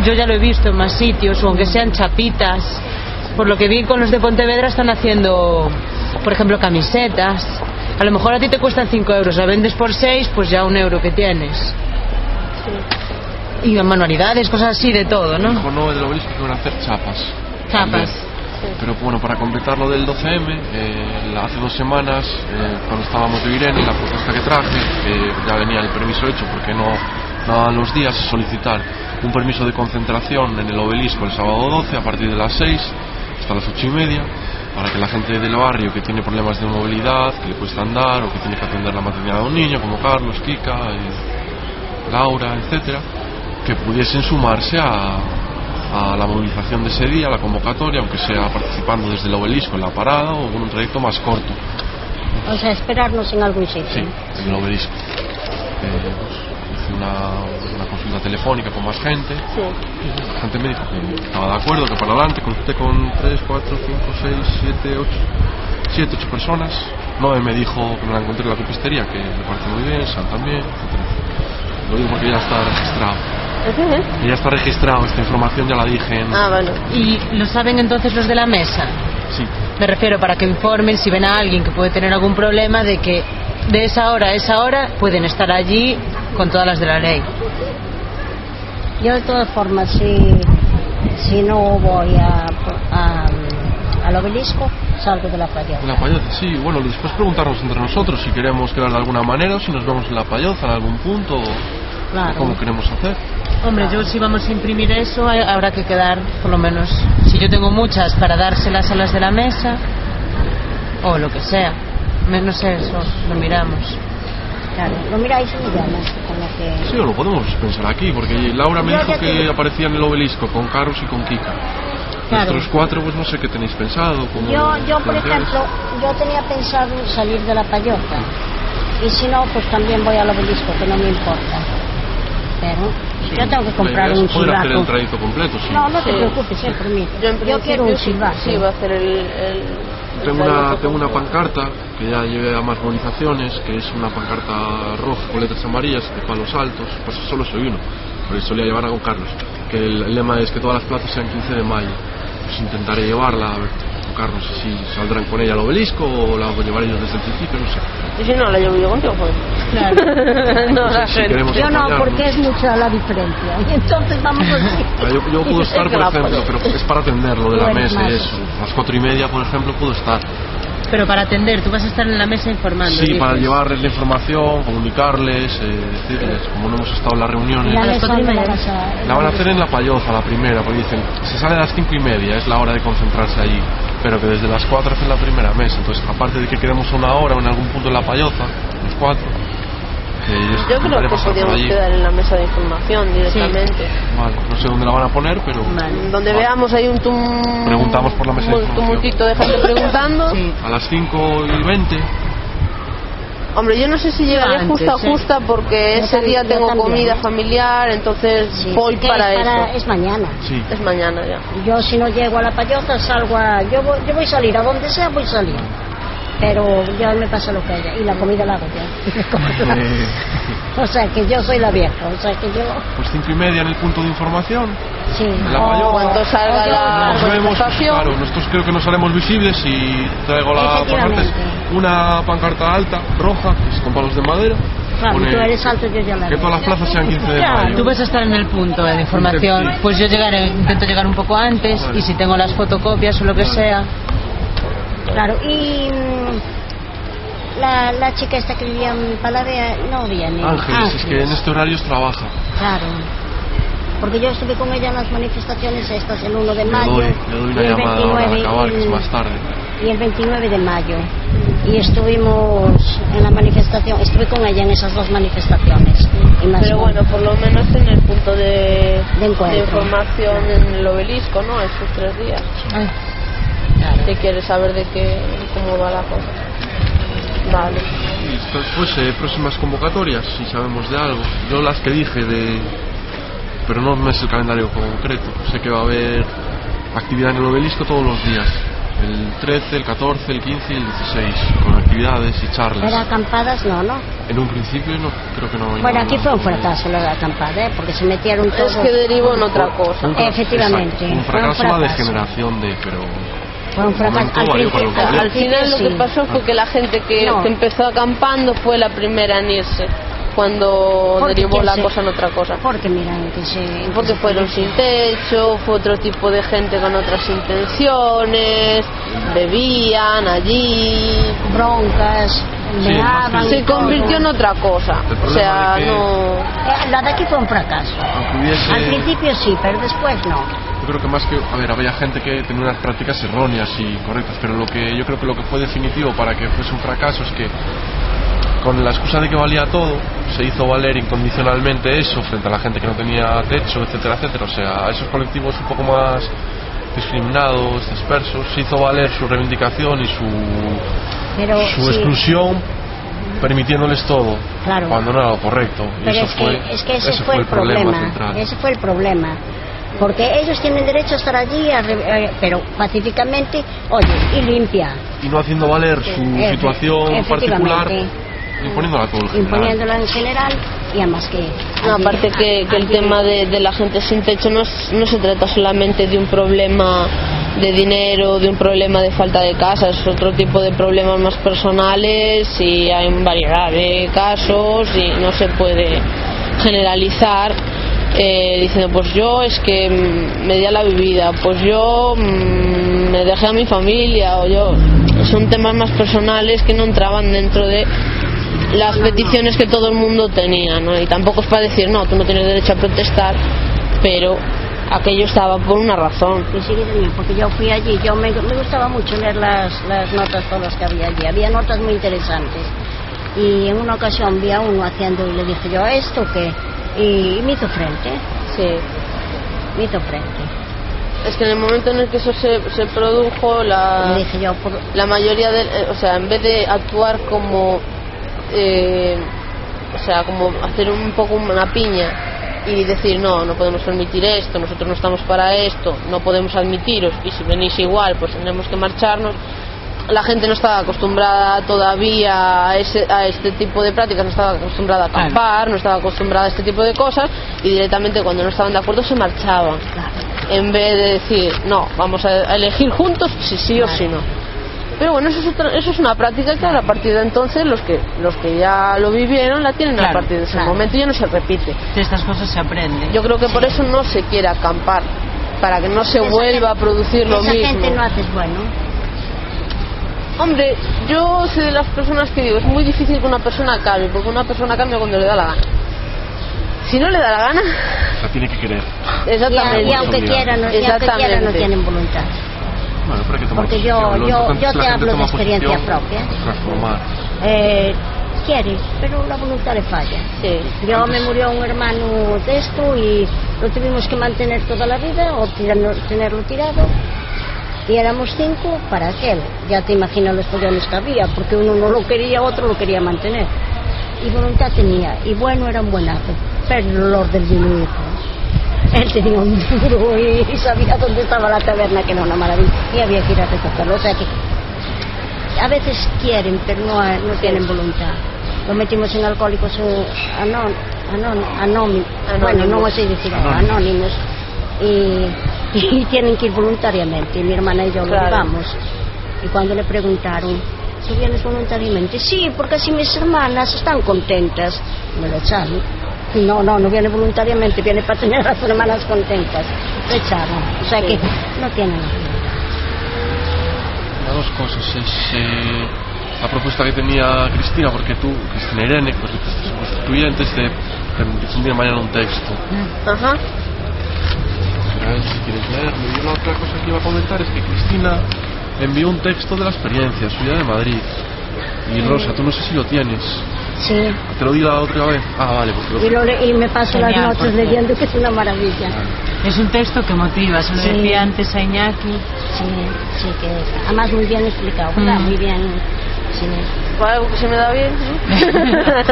Yo ya lo he visto en más sitios, o aunque sean chapitas. Por lo que vi con los de Pontevedra están haciendo, por ejemplo, camisetas. A lo mejor a ti te cuestan 5 euros, la vendes por 6, pues ya un euro que tienes. Y manualidades, cosas así de todo, ¿no? No del obelisco que van a hacer chapas. Chapas. Pero bueno, para completar lo del 12M, eh, hace dos semanas, eh, cuando estábamos de Irene, la propuesta que traje, que ya venía el permiso hecho porque no, no daban los días, solicitar un permiso de concentración en el obelisco el sábado 12 a partir de las 6 hasta las 8 y media, para que la gente del barrio que tiene problemas de movilidad, que le cuesta andar o que tiene que atender la maternidad de un niño, como Carlos, Kika, eh, Laura, etcétera, que pudiesen sumarse a, a la movilización de ese día, a la convocatoria, aunque sea participando desde el obelisco en la parada o con un trayecto más corto. O sea, esperarnos en algún sitio. Sí, en el obelisco. Eh, pues, hice una, una consulta telefónica con más gente. La gente me dijo que estaba de acuerdo, que para adelante, consulté con 3, 4, 5, 6, 7, 8, 7, 8 personas. 9 me dijo que me la encontré en la copistería, que me parece muy bien, San también, etc. Lo digo porque ya está registrado. Y ya está registrado, esta información ya la dije en... Ah, bueno. ¿Y lo saben entonces los de la mesa? Sí, Me refiero para que informen si ven a alguien que puede tener algún problema de que de esa hora a esa hora pueden estar allí con todas las de la ley. Yo de todas formas, si, si no voy a, a- al obelisco, salgo de la. En la payoza, sí. Bueno, después preguntarnos entre nosotros si queremos quedar de alguna manera o si nos vemos en la payoza en algún punto o, Claro. cómo queremos hacer. Hombre, yo si vamos a imprimir eso, hay- habrá que quedar, por lo menos, si yo tengo muchas, para dárselas a las de la mesa, o lo que sea. No sé, eso lo miramos. Claro, lo miráis y me llamas, como que... Sí, o lo podemos pensar aquí, porque Laura me dijo ya que aparecía en el obelisco con Carlos y con Kika. Claro. Nosotros cuatro, pues no sé qué tenéis pensado. cómo Yo, yo, por ejemplo, yo tenía pensado salir de la payota. Y si no, pues también voy al obelisco, que no me importa. Sí, yo tengo que comprar un hacer el silbato. trayecto completo, sí. No, no te Sí. preocupes, sí, por mí. Yo, Yo quiero un sí- silbato. Sí, va a hacer el. Tengo una, tengo una pancarta que ya lleve a más movilizaciones, que es una pancarta roja con letras amarillas de palos altos, pues solo soy uno, pero solía llevarla con Carlos, que el, el lema es que todas las plazas sean 15 de mayo. Pues intentaré llevarla, a ver, Carlos, si saldrán con ella al obelisco o la llevaré yo desde el principio, no sé. Y si no, la llevo yo contigo, pues. no, Si gente. queremos Yo no, porque es mucha la diferencia. Y entonces vamos así. Ah, Yo, yo puedo estar, por ejemplo, pero es para atender lo de la mesa y eso. A las cuatro y media, por ejemplo, puedo estar. Pero para atender, tú vas a estar en la mesa informando. Sí, dices. para llevarles la información, comunicarles, eh, decirles, como no hemos estado en las reuniones. La van a hacer en la payoza, la primera, porque dicen, se sale a las cinco y media, es la hora de concentrarse allí, pero que desde las cuatro hacen la primera mesa, entonces aparte de que quedemos una hora o en algún punto en la payoza, los cuatro, ellos Yo creo que podríamos quedar en la mesa de información directamente. Vale, no sé dónde la van a poner, pero Vale. Donde Vale. veamos hay un tum... Preguntamos por la mesa de tumultito de gente preguntando. Sí. a las cinco y veinte, Hombre, yo no sé si llegaré Antes, justa ¿eh? justa porque Yo ese día tengo también. comida familiar, entonces Sí, voy que para es, eso. es mañana. sí. Es mañana ya. Yo si no llego a la payota salgo a... Yo voy, yo voy a salir, a donde sea voy a salir. Pero ya me pasa lo que haya. Y la comida la hago yo. Eh, o sea que yo soy la vieja. O sea que yo... pues cinco y media en el punto de información, Sí. la O- payota. Cuando salga yo- la- nos vemos, manifestación. claro, nosotros creo que nos haremos visibles y traigo la pancarta, una pancarta alta, roja, con palos de madera, Claro, tú eres alto, yo ya la que todas las plazas sean 15 de Claro. mayo. Tú vas a estar en el punto de información. Pues yo llegaré, intento llegar un poco antes Vale. y si tengo las fotocopias o lo que Vale. sea. Claro, y... La, la chica esta que vivía en Palavea no viene. Ángeles, es que en este horario trabaja. Claro. Porque yo estuve con ella en las manifestaciones estas el 1 de Le mayo. doy, le doy una y el llamada ahora al 29 acabar, que es y- más tarde. y el 29 de mayo. Y estuvimos en la manifestación, estuve con ella en esas dos manifestaciones. Y más Pero bueno, por lo menos en el punto de, De encuentro. información en el obelisco, ¿no? Esos tres días. Ay, Si quieres saber de qué, cómo va la cosa. Vale. Y después, eh, próximas convocatorias, si sabemos de algo. Yo las que dije de... Pero no me es el calendario concreto. Sé que va a haber actividad en el obelisco todos los días. El 13, el 14, el 15 y el 16. Con actividades y charlas. Pero acampadas no, ¿no? En un principio no, creo que no Bueno, nada. aquí fue un fracaso la de acampada, ¿eh? Porque se metieron todos. Es que derivó en otra cosa. Un Efectivamente, exacto, Un un fracaso, la fracaso. degeneración de... Pero... Fue un fracaso. momento Al final lo que pasó fue que la gente que, No. que empezó acampando fue la primera en irse cuando Porque derivó la se- cosa en otra cosa. Porque mira, que se. Porque fueron sin techo, fue otro tipo de gente con otras intenciones, bebían allí, broncas, Sí, se convirtió en otra cosa. O sea, que- no. Eh, La de aquí fue un fracaso. Hubiese... Al principio sí, pero después no. Yo creo que más que, a ver, había gente que tenía unas prácticas erróneas y correctas, pero lo que yo creo que lo que fue definitivo para que fuese un fracaso es que con la excusa de que valía todo, se hizo valer incondicionalmente eso frente a la gente que no tenía techo, etcétera, etcétera. O sea, a esos colectivos un poco más discriminados, dispersos, se hizo valer su reivindicación y su, Pero su sí, exclusión permitiéndoles todo, Claro. cuando no era lo correcto. Y Pero eso es, fue, que, es que ese ese fue el problema. central. Ese fue el problema. Porque ellos tienen derecho a estar allí, a re- pero pacíficamente, oye, y limpia, y no haciendo valer su Efe- situación particular. Imponiéndola todo el general. imponiéndola en general y además que... No, aparte que, que el tema de, de la gente sin techo no, es- no se trata solamente de un problema de dinero, de un problema de falta de casa, es otro tipo de problemas más personales y hay variedad de casos y no se puede generalizar eh, diciendo pues yo es que mm, me di a la bebida, pues yo mm, me dejé a mi familia o yo son temas más personales que no entraban dentro de las peticiones que todo el mundo tenía, ¿no? Y tampoco es para decir, no, tú no tienes derecho a protestar, pero aquello estaba por una razón. Y sí, porque yo fui allí, yo me, me gustaba mucho leer las, las notas todas que había allí, había notas muy interesantes. Y en una ocasión vi a uno haciendo y le dije yo, ¿esto qué? Y, me hizo frente, Sí. me hizo frente. Es que en el momento en el que eso se, se produjo, Y la, dije yo, por, la mayoría de, eh, o sea, en vez de actuar como, eh, o sea, como hacer un poco una piña y decir no, no podemos permitir esto, nosotros no estamos para esto, no podemos admitiros y si venís igual, pues tendremos que marcharnos. La gente no estaba acostumbrada todavía a, ese, a este tipo de prácticas, no estaba acostumbrada a acampar, no estaba acostumbrada a este tipo de cosas y directamente cuando no estaban de acuerdo se marchaban en vez de decir, no, vamos a elegir juntos si sí o si no. Pero bueno, eso es, otra- eso es una práctica que a partir de entonces los que los que ya lo vivieron la tienen a partir de ese claro. momento y ya no se repite. De estas cosas se aprende. Yo creo que por eso no se quiere acampar, para que no se esa vuelva a producir lo esa mismo. gente no haces bueno. Hombre, yo soy de las personas que digo, es muy difícil que una persona cambie, porque una persona cambia cuando le da la gana. Si no le da la gana, La tiene que querer. Exactamente. y aunque quieran, no- y aunque quieran no tienen voluntad. Bueno, pero hay que tomar Porque yo-. Lo yo- yo te hablo de experiencia propia. Transformar. Eh, quieres, pero la voluntad le falla. Sí. Yo me murió un hermano de esto y lo tuvimos que mantener toda la vida o tirarlo- tenerlo tirado. Y éramos cinco para aquel. Ya te imaginas los pollones que había, porque uno no lo quería, otro lo quería mantener. Y voluntad tenía, y bueno era un buenazo, pero el olor del vino hijo. Él tenía un duro y, sabía dónde estaba la taberna, que era una maravilla, y había que ir a recogerlo. O sea que a veces quieren, pero no, no tienen voluntad. Lo metimos en alcohólicos eh, anon, anon, anómi- bueno, no sé decir anónimos, y, y tienen que ir voluntariamente. Y mi hermana y yo lo Claro. llevamos. Y cuando le preguntaron, ¿tú vienes voluntariamente? Sí, porque así mis hermanas están contentas. Me lo echaron. No, no, no viene voluntariamente, viene para tener a sus hermanas contentas. Lo echaron. O sea que no tienen Las dos cosas. Es eh, la propuesta que tenía Cristina, porque tú, Cristina Irene, pues constituyentes, de, de difundir mañana un texto. Ajá. A ver si quieres leerlo. Y la otra cosa que iba a comentar es que Cristina envió un texto de la experiencia suya de Madrid. Y Rosa, tú no sé si lo tienes. Sí. Te lo di la otra vez. Ah, vale, porque Y, lo le- y me paso las Genial, noches porque- leyendo que es una maravilla. Es un texto que motiva, se lo Sí. decía antes a Iñaki. Sí, sí, que además muy bien explicado, ¿verdad? Mm. Muy bien. Sí. Algo que se me da bien. ¿no?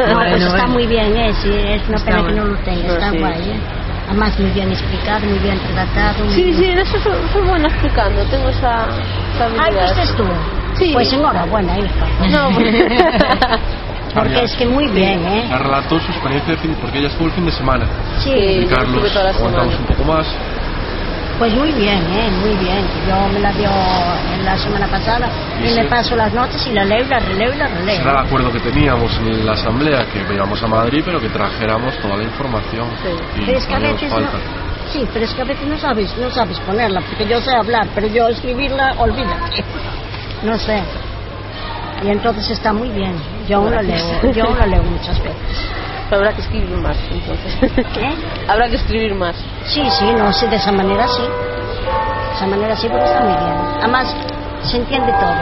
No, Bueno, pues está bueno. muy bien, ¿eh? Sí, es una Está pena que bueno. no lo tenga, No, está sí. guay, ¿eh? Además muy bien explicado, muy bien redactado. muy Sí, bien. sí, en eso soy, soy buena explicando, tengo esa, esa Ay, habilidad. pues es tú. Sí. Pues enhorabuena, hija. No, Porque es que muy bien, ¿eh? La relató su experiencia porque ella estuvo el fin de semana. Sí, Y Carlos, aguantamos un poco más. pues muy bien, ¿eh? Muy bien. Yo me la dio en la semana pasada y Sí, sí. paso las noches y la leo y la releo y la releo. Era el acuerdo que teníamos en la asamblea, que íbamos a Madrid, pero que trajéramos toda la información. Y Pero es que a veces no, sí, pero es que a veces no sabes, no sabes ponerla, porque yo sé hablar, pero yo escribirla, olvídate. No sé. Y entonces está muy bien. Yo aún la leo, yo aún la leo muchas veces. Pero habrá que escribir más, entonces. ¿Eh? habrá que escribir más. Sí, sí, no, sí, de esa manera sí. De esa manera sí, porque está muy bien. Además, se entiende todo.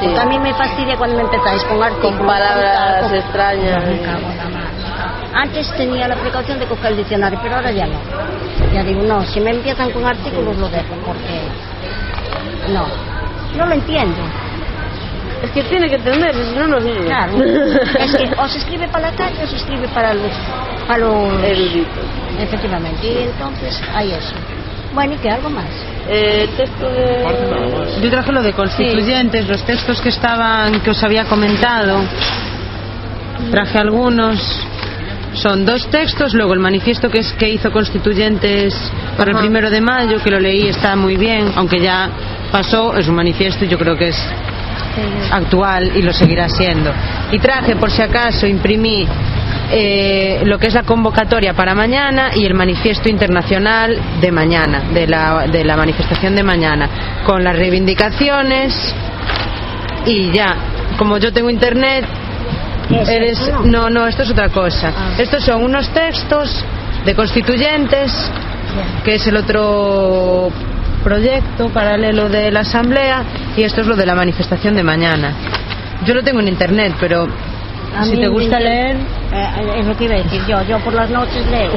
Sí. Porque a mí me fastidia cuando me empezáis con artículos. Con palabras con- extrañas. No, me cago la. Antes tenía la precaución de coger el diccionario, pero ahora ya no. Ya digo, no, si me empiezan con artículos lo dejo, porque... No, no lo entiendo. Es que tiene que entender, si no, no sirve. Claro. Es que o se escribe para la calle o se escribe para los... Para los... Efectivamente, y entonces hay eso. Bueno, ¿y qué? ¿Algo más? Eh, el texto de... Yo traje lo de constituyentes, los textos que estaban, que os había comentado. Traje algunos. Son dos textos, luego el manifiesto que es que hizo constituyentes para el primero de mayo, que lo leí, está muy bien, aunque ya pasó, es un manifiesto y yo creo que es actual y lo seguirá siendo. Y traje, por si acaso, imprimí eh, lo que es la convocatoria para mañana y el manifiesto internacional de mañana, de la, de la manifestación de mañana, con las reivindicaciones y ya. Como yo tengo internet, ¿Es eres. No, no, esto es otra cosa. Ah. Estos son unos textos de constituyentes, que es el otro proyecto paralelo de la Asamblea, y esto es lo de la manifestación de mañana. Yo lo tengo en internet, pero A si te gusta inter- leer, Eh, es lo que iba a decir yo. Yo por las noches leo.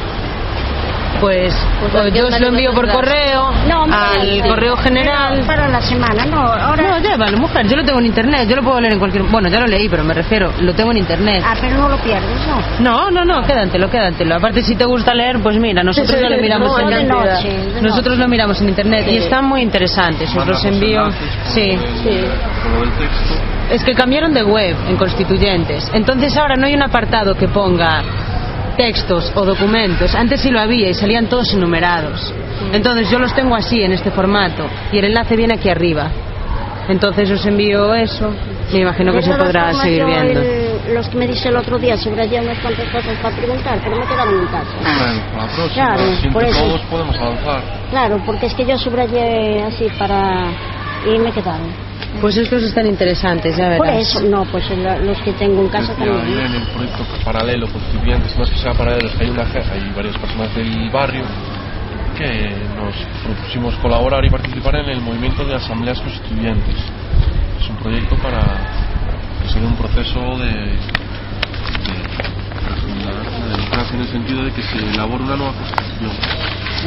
Pues, Pues yo os lo envío por correo hombre, al sí. correo general. Pero Para la semana, no. Ahora. No, llévalo, mujer, yo lo tengo en internet, yo lo puedo leer en cualquier... Bueno, ya lo leí, pero me refiero, lo tengo en internet. Ah, pero no lo pierdes, ¿no? No, no, no, quédatelo, quédatelo. Aparte, si te gusta leer, pues mira, nosotros Sí, ya lo sí, miramos no, en de internet. noche, de Nosotros lo miramos en internet y están muy interesantes. Os los envío. Sí. el- Sí. Es que cambiaron de web en Constituyentes. Entonces ahora no hay un apartado que ponga textos o documentos. Antes sí lo había y salían todos enumerados. Entonces yo los tengo así, en este formato. Y el enlace viene aquí arriba. Entonces os envío eso. Me imagino que se podrá seguir viendo. el- los que me dice el otro día, subrayé unas cuantas cosas para preguntar, pero me quedaron en casa. Bueno, la próxima, Claro, si por entre eso. todos podemos avanzar. Claro, porque es que yo subrayé así para... y me quedaron. Pues estos están interesantes, ya verás. Por eso, no, pues los que tengo en casa Decía también. Irene, el proyecto paralelo constituyentes, no es que sea paralelo, hay, una, hay varias personas del barrio que nos propusimos colaborar y participar en el movimiento de asambleas constituyentes. Es un proyecto para que un proceso de, de, en el sentido de que se elabore una nueva constitución.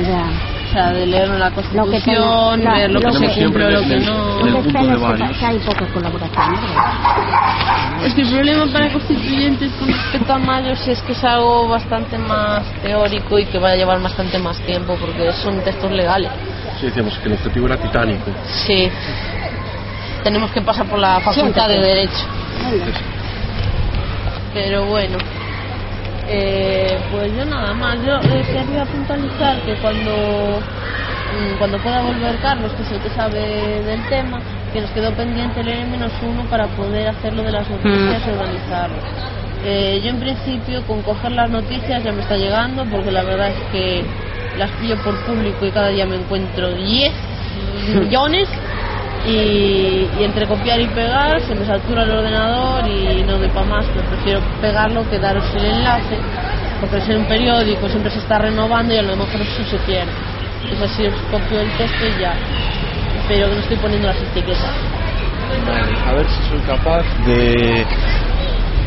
Ya. O sea, de leer la Lo que Constitución, tengo- ver lo lo que que se siempre cumple, lo que no. en el punto de es que, varios. que hay poca colaboración, ¿verdad? Es que el problema para constituyentes con respecto a Mayos es que es algo bastante más teórico y que va a llevar bastante más tiempo porque son textos legales. Sí, decíamos que el objetivo era titánico. Sí. Tenemos que pasar por la facultad de Siéntate. Derecho. Venga. Pero bueno, eh, pues yo nada más. Yo eh, quería puntualizar que cuando mm, cuando pueda volver Carlos, que es el que sabe del tema, que nos quedó pendiente el N menos uno para poder hacerlo de las noticias y organizarlo. Eh, yo en principio con coger las noticias ya me está llegando porque la verdad es que las pillo por público y cada día me encuentro 10 millones y, y entre copiar y pegar se me satura el ordenador y no doy para más, pero prefiero pegarlo que daros el enlace, porque ser un periódico siempre se está renovando y a lo mejor eso se pierde. Es así, os copio el texto y ya, pero que no estoy poniendo las etiquetas. A ver si soy capaz de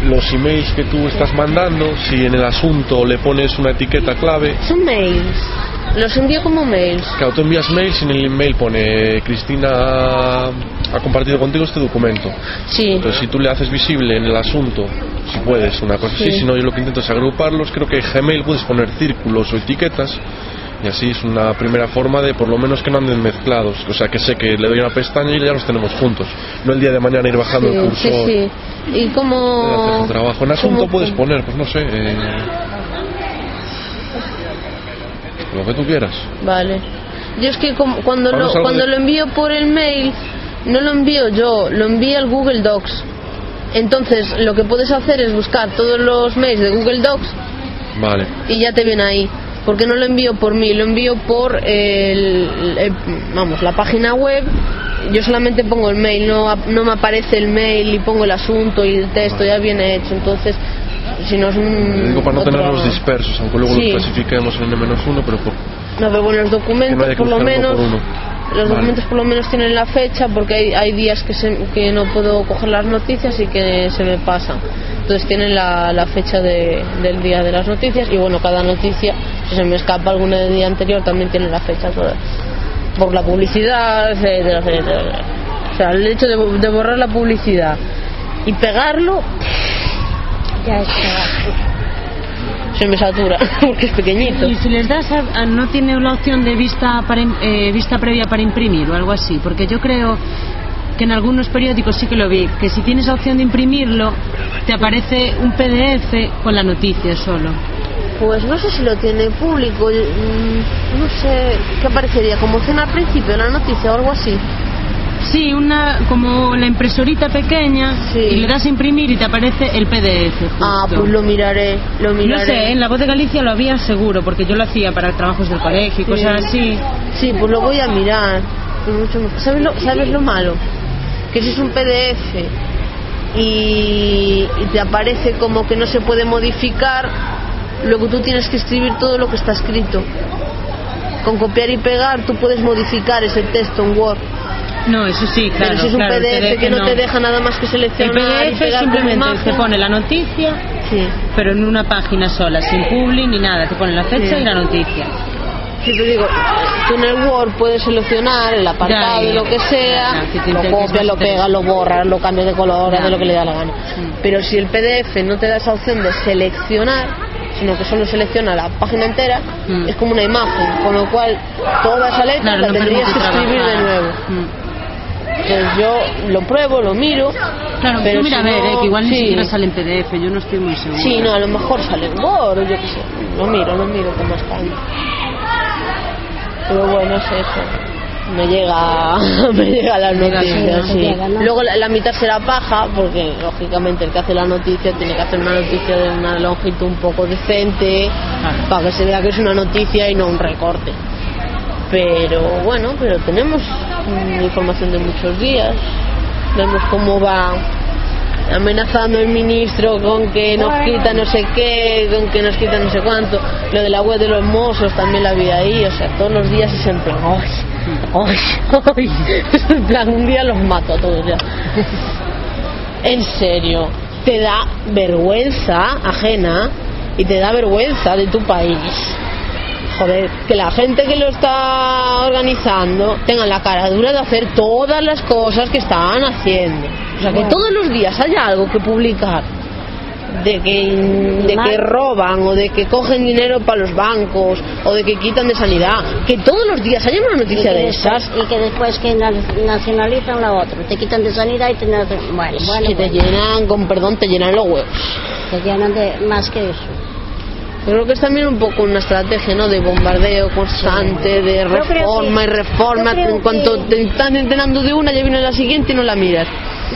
los emails que tú estás mandando, si en el asunto le pones una etiqueta clave, Son mails, los envío como mails. claro, tú envías mails y en el email pone Cristina ha compartido contigo este documento. Sí, Entonces si tú le haces visible en el asunto, si puedes, una cosa así, Sí. si no yo lo que intento es agruparlos, creo que en Gmail puedes poner círculos o etiquetas y así es una primera forma de por lo menos que no anden mezclados, o sea que sé que le doy una pestaña y ya los tenemos juntos, no el día de mañana ir bajando el sí, cursor. sí, sí. Y como... trabajo. En asunto puedes poner, pues no sé, eh, lo que tú quieras. Vale. Yo es que como- cuando, lo, cuando de- lo envío por el mail, no lo envío yo, lo envía el Google Docs. Entonces, lo que puedes hacer es buscar todos los mails de Google Docs Vale. y ya te viene ahí. Porque no lo envío por mí, lo envío por el, el- vamos, la página web. Yo solamente pongo el mail, no, no me aparece el mail y pongo el asunto y el texto, ya viene hecho. Entonces, si no es un. Digo para no otro- tenerlos dispersos, aunque luego Sí. los clasifiquemos en N-1, pero por, No, pero bueno, los que no documentos por lo menos. por uno. Los Vale. documentos por lo menos tienen la fecha porque hay, hay días que, se- que no puedo coger las noticias y que se me pasan. Entonces tienen la, la fecha de- del día de las noticias y bueno, cada noticia, si se me escapa alguna del día anterior, también tiene la fecha por, por la publicidad, etcétera, etcétera. O sea, el hecho de, de borrar la publicidad y pegarlo Ya está. se me satura porque es pequeñito. Y si les das, a- a- no tiene la opción de vista, para, eh, vista previa para imprimir o algo así, porque yo creo que en algunos periódicos sí que lo vi, que si tienes la opción de imprimirlo, te aparece un PDF con la noticia solo. Pues no sé si lo tiene público, mm, no sé qué aparecería, como cena al principio la noticia o algo así. Sí, una como la impresorita pequeña Sí. y le das a imprimir y te aparece el PDF. justo. Ah, pues lo miraré, lo No miraré. sé, en la voz de Galicia lo había seguro, porque yo lo hacía para trabajos del colegio y cosas así. Sí, pues lo voy a mirar. Mucho. ¿Sabes lo, ¿Sabes lo malo? Que si es un PDF y, y te aparece como que no se puede modificar, luego tú tienes que escribir todo lo que está escrito. Con copiar y pegar tú puedes modificar ese texto en Word. No, eso sí, claro. Pero si es un claro, el PDF, que no, te deja nada más que El seleccionar y PDF simplemente te pone la noticia, Sí. pero en una página sola, sin publi ni nada. Te pone la fecha Sí. y la noticia. Sí, te digo, tú en el Word puedes seleccionar el apartado de lo que sea, ya, lo copias, lo pegas, lo borras, lo cambias de color, haces lo que le da la gana. Pero si el PDF no te da esa opción de seleccionar, sino que solo selecciona la página entera, Mm. es como una imagen, con lo cual toda esa letra Claro, la no tendrías que escribir de nuevo. Mm. Entonces yo lo pruebo, lo miro. Claro, pero mira si a ver, no- eh, que igual ni sí. siquiera sale en PDF, yo no estoy muy segura. Sí, no, a lo mejor sale en Word yo qué sé. Lo miro, lo miro más calma. Pero bueno, es eso. Me llega, me llega las noticias. Luego la, la mitad será paja, porque lógicamente el que hace la noticia tiene que hacer una noticia de una longitud un poco decente, para que se vea que es una noticia y no un recorte. Pero bueno, pero tenemos mm, información de muchos días. Vemos cómo va amenazando el ministro con que nos quita no sé qué, con que nos quita no sé cuánto. Lo de la web de los mozos también la vi ahí, o sea, todos los días es en plan, ¡ay! ¡ay! ¡ay! Es en plan, un día los mato a todos ya. En serio, te da vergüenza ajena y te da vergüenza de tu país. Joder, que la gente que lo está organizando tenga la cara dura de hacer todas las cosas que están haciendo. O sea, que todos los días haya algo que publicar de que, de que roban o de que cogen dinero para los bancos o de que quitan de sanidad. Que todos los días haya una noticia de después, esas. y que después que na- nacionalizan la otra, te quitan de sanidad y te bueno, bueno, te bueno, llenan, con perdón, te llenan los huevos. te llenan de más que eso. Yo creo que es también un poco una estrategia, ¿no? De bombardeo constante, de reforma que- y reforma. En cuanto que- te están enterando de una, ya viene la siguiente y no la miras.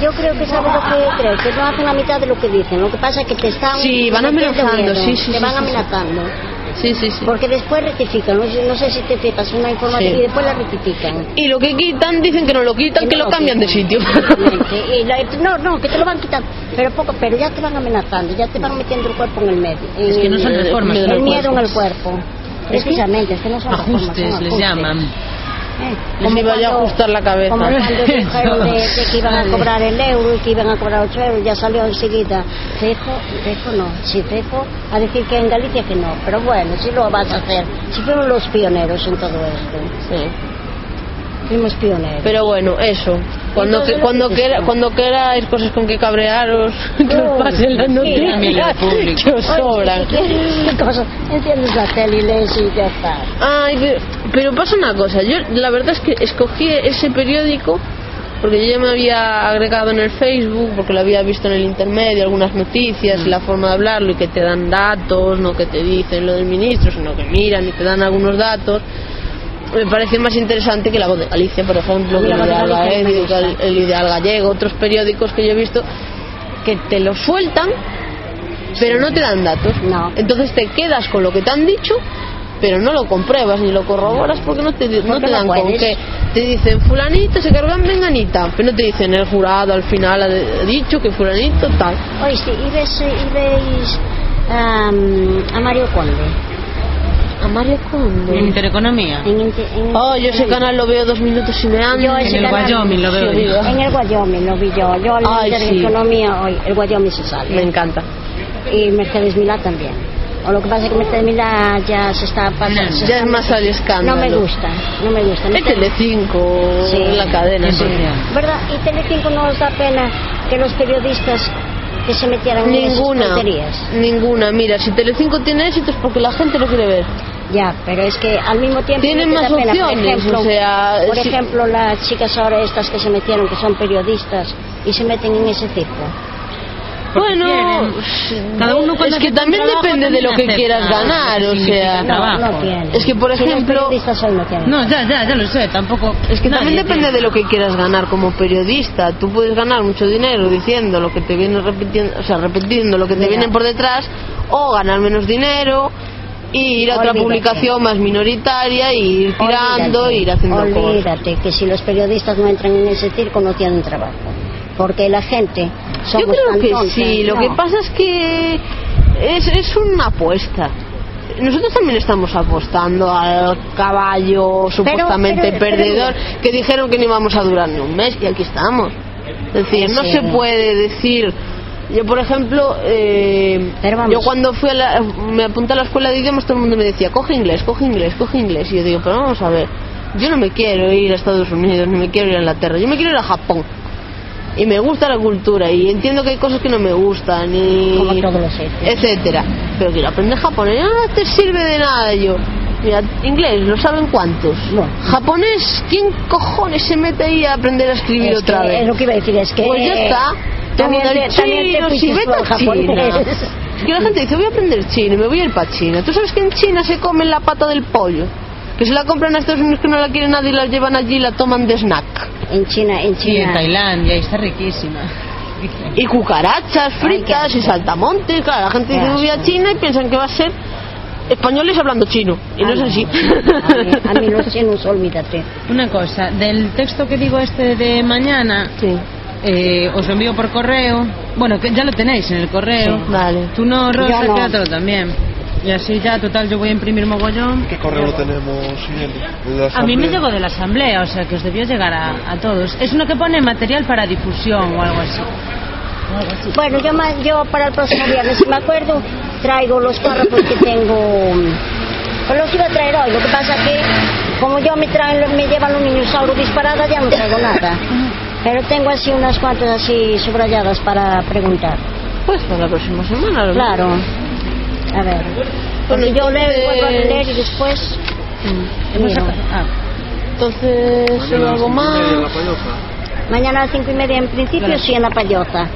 Yo creo que sabes lo que creo, que no hacen la mitad de lo que dicen. Lo que pasa es que te están Sí, van amenazando, sí, sí, te sí, van sí. amenazando. Sí, sí, sí. Porque después rectifican, no sé, no sé si te fijas una información Sí. y después la rectifican. Y lo que quitan, dicen que no lo quitan, que no lo cambian de quitan. sitio. Exactamente. Y la- no, no, que te lo van quitando. Pero poco, pero ya te van amenazando, ya te van metiendo el cuerpo en el medio. Es que no son El- reformas, El, son miedo en el ajustes. cuerpo. Precisamente, es que no son reformas, son Ajustes les ajustes. llaman. Les iba ya a cuando- ajustar la cabeza. Como cuando dijeron de, de que iban a cobrar el euro y que iban a cobrar 8 euros, ya salió enseguida. Fejo, Fejo no, sí, Fejo a decir que en Galicia que no. Pero bueno, si lo vas a hacer. Si fueron los pioneros en todo esto. Sí. Fuimos pioneros. Pero bueno, eso. Cuando, que, cuando, quera- cuando queráis cosas con que cabrearos, que os Oh, pasen las noticias, que os sobran. Enciendes la tele y lees y ya está. Ay, pero, pero pasa una cosa. Yo la verdad es que escogí ese periódico porque yo ya me había agregado en el Facebook, porque lo había visto en el intermedio, algunas noticias y la forma de hablarlo y que te dan datos, no que te dicen lo del ministro, sino que miran y te dan algunos datos. Me parece más interesante que la voz de Galicia, por ejemplo, que La el ideal, gusta. el, ideal gallego, otros periódicos que yo he visto que te lo sueltan, pero no te dan datos. No. Entonces te quedas con lo que te han dicho, pero no lo compruebas ni lo corroboras porque no te, no Porque te no dan con qué. Te dicen fulanito se cargó en menganita, pero no te dicen el jurado al final ha dicho que fulanito tal. Oíste, ¿y, ves, y veis am, a Mario Conde? Mario Conde. En Intereconomía. En, Inte- en- Oh, yo ese canal lo veo dos minutos y me ando. Yo ese En el canal- Wyoming lo veo Sí, yo. En el Wyoming lo vi yo. Yo en la Ay, sí. hoy, el Wyoming se sale. Me encanta. Y Mercedes Milá también. O lo que pasa es que Mercedes Milá ya se está pasando. se Ya es más al escándalo. No me gusta, no me gusta. Es Telecinco, Sí. la cadena. Sí. ¿Verdad? Y Telecinco no os da pena que los periodistas que se metieran en esas Ninguna, tonterías. ninguna. Mira, si Telecinco tiene éxito es porque la gente lo quiere ver. Ya, pero es que al mismo tiempo Tienen más pena. Por opciones, ejemplo, o sea, por si- ejemplo, las chicas ahora estas que se metieron, que son periodistas y se meten en ese circo. porque Bueno, quieren. Cada uno es que también trabajo depende de lo que acepta quieras ganar, o sea. No, no. Es que, por ejemplo- no ya, ya, ya lo sé, tampoco. Es que también depende tiene- de lo que quieras ganar como periodista. Tú puedes ganar mucho dinero diciendo lo que te viene repitiendo, o sea, repitiendo lo que te Mira. viene por detrás, o ganar menos dinero y ir a otra Olvídate. publicación más minoritaria y ir tirando, Olvídate, e ir haciendo cosas. Olvídate que si los periodistas no entran en ese circo no tienen trabajo. Porque la gente somos Yo creo tan que tontas. sí, lo No. que pasa es que es, es una apuesta. Nosotros también estamos apostando al caballo supuestamente pero- pero perdedor que dijeron que no íbamos a durar ni un mes y aquí estamos. Es decir, no Sí. se puede decir. Yo, por ejemplo, eh, yo cuando fui a la- me apunté a la escuela de idiomas, todo el mundo me decía, coge inglés, coge inglés, coge inglés. Y yo digo, pero vamos a ver, yo no me quiero ir a Estados Unidos, ni me quiero ir a Inglaterra, yo me quiero ir a Japón y me gusta la cultura y entiendo que hay cosas que no me gustan y Como etcétera. Pero quiero aprender japonés no te sirve de nada yo. Mira inglés lo saben cuántos No. japonés quién cojones se mete ahí a aprender a escribir Es otra que- vez Es lo que iba a decir, es que... pues ya está También el también te chino, si vete a China. que la gente dice voy a aprender chino me voy a ir para China tú sabes que en China se comen la pata del pollo que se la compran a Estados Unidos que no la quiere nadie y la llevan allí y la toman de snack En China, en Sí, en China. Tailandia, y está riquísima. y cucarachas fritas qué y saltamontes. Claro, la gente dice voy a. China y piensan que va a ser españoles hablando chino. Y no es así. A mí, a mí los chinos, olvídate. Una cosa, del texto que digo este de mañana, Sí, eh, os lo envío por correo. Bueno, que ya lo tenéis en el correo. Sí, vale. Tú no, Rosa, no. quédatelo también. Y así ya, total, yo voy a imprimir mogollón. ¿Qué correo lo tenemos, A mí me llegó de la asamblea, o sea que os debió llegar a, a todos. Es uno que pone material para difusión o algo así. Bueno, yo, yo para el próximo viernes, si me acuerdo, traigo los párrafos que tengo. Pues los iba a traer hoy. Lo que pasa que, como yo me, traen, me llevan los niños algo disparada, ya no traigo nada. Pero tengo así unas cuantas así subrayadas para preguntar. Pues para la próxima semana. ¿no? Claro. A ver. Porque yo leo y vuelvo a leer y después. Mm. miro. Ah, Entonces, ¿hay Mañana a las algo cinco y media en la más? Mañana a las cinco y media en principio Claro. sí en la payota.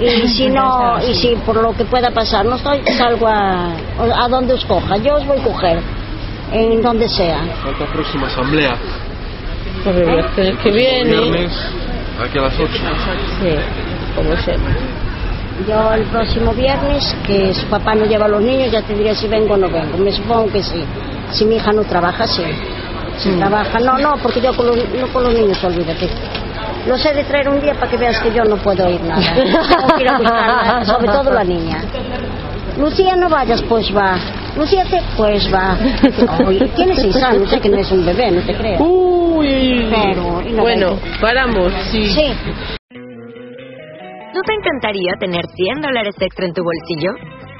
Y si no, y si por lo que pueda pasar no estoy, salgo a, a donde os coja. Yo os voy a coger, en donde sea. Falta próxima asamblea. Pues el viernes que viene. Aquí a las 8. Sí, como sea. Yo el próximo viernes, que su papá no lleva a los niños, ya te diré si vengo o no vengo. Me supongo que sí. Si mi hija no trabaja, sí. Si trabaja, no, no, porque yo con los, no con los niños, olvídate. Los he de traer un día para que veas que yo no puedo ir nada. Tengo que ir a buscarla, sobre todo la niña. Lucía, no vayas, pues va. Lucía, te, pues va. Oye, tiene seis años, sé que no es un bebé, no te creas. Uy, Pero, y no bueno, paramos. sí. Sí, ¿No te encantaría tener 100 dólares extra en tu bolsillo?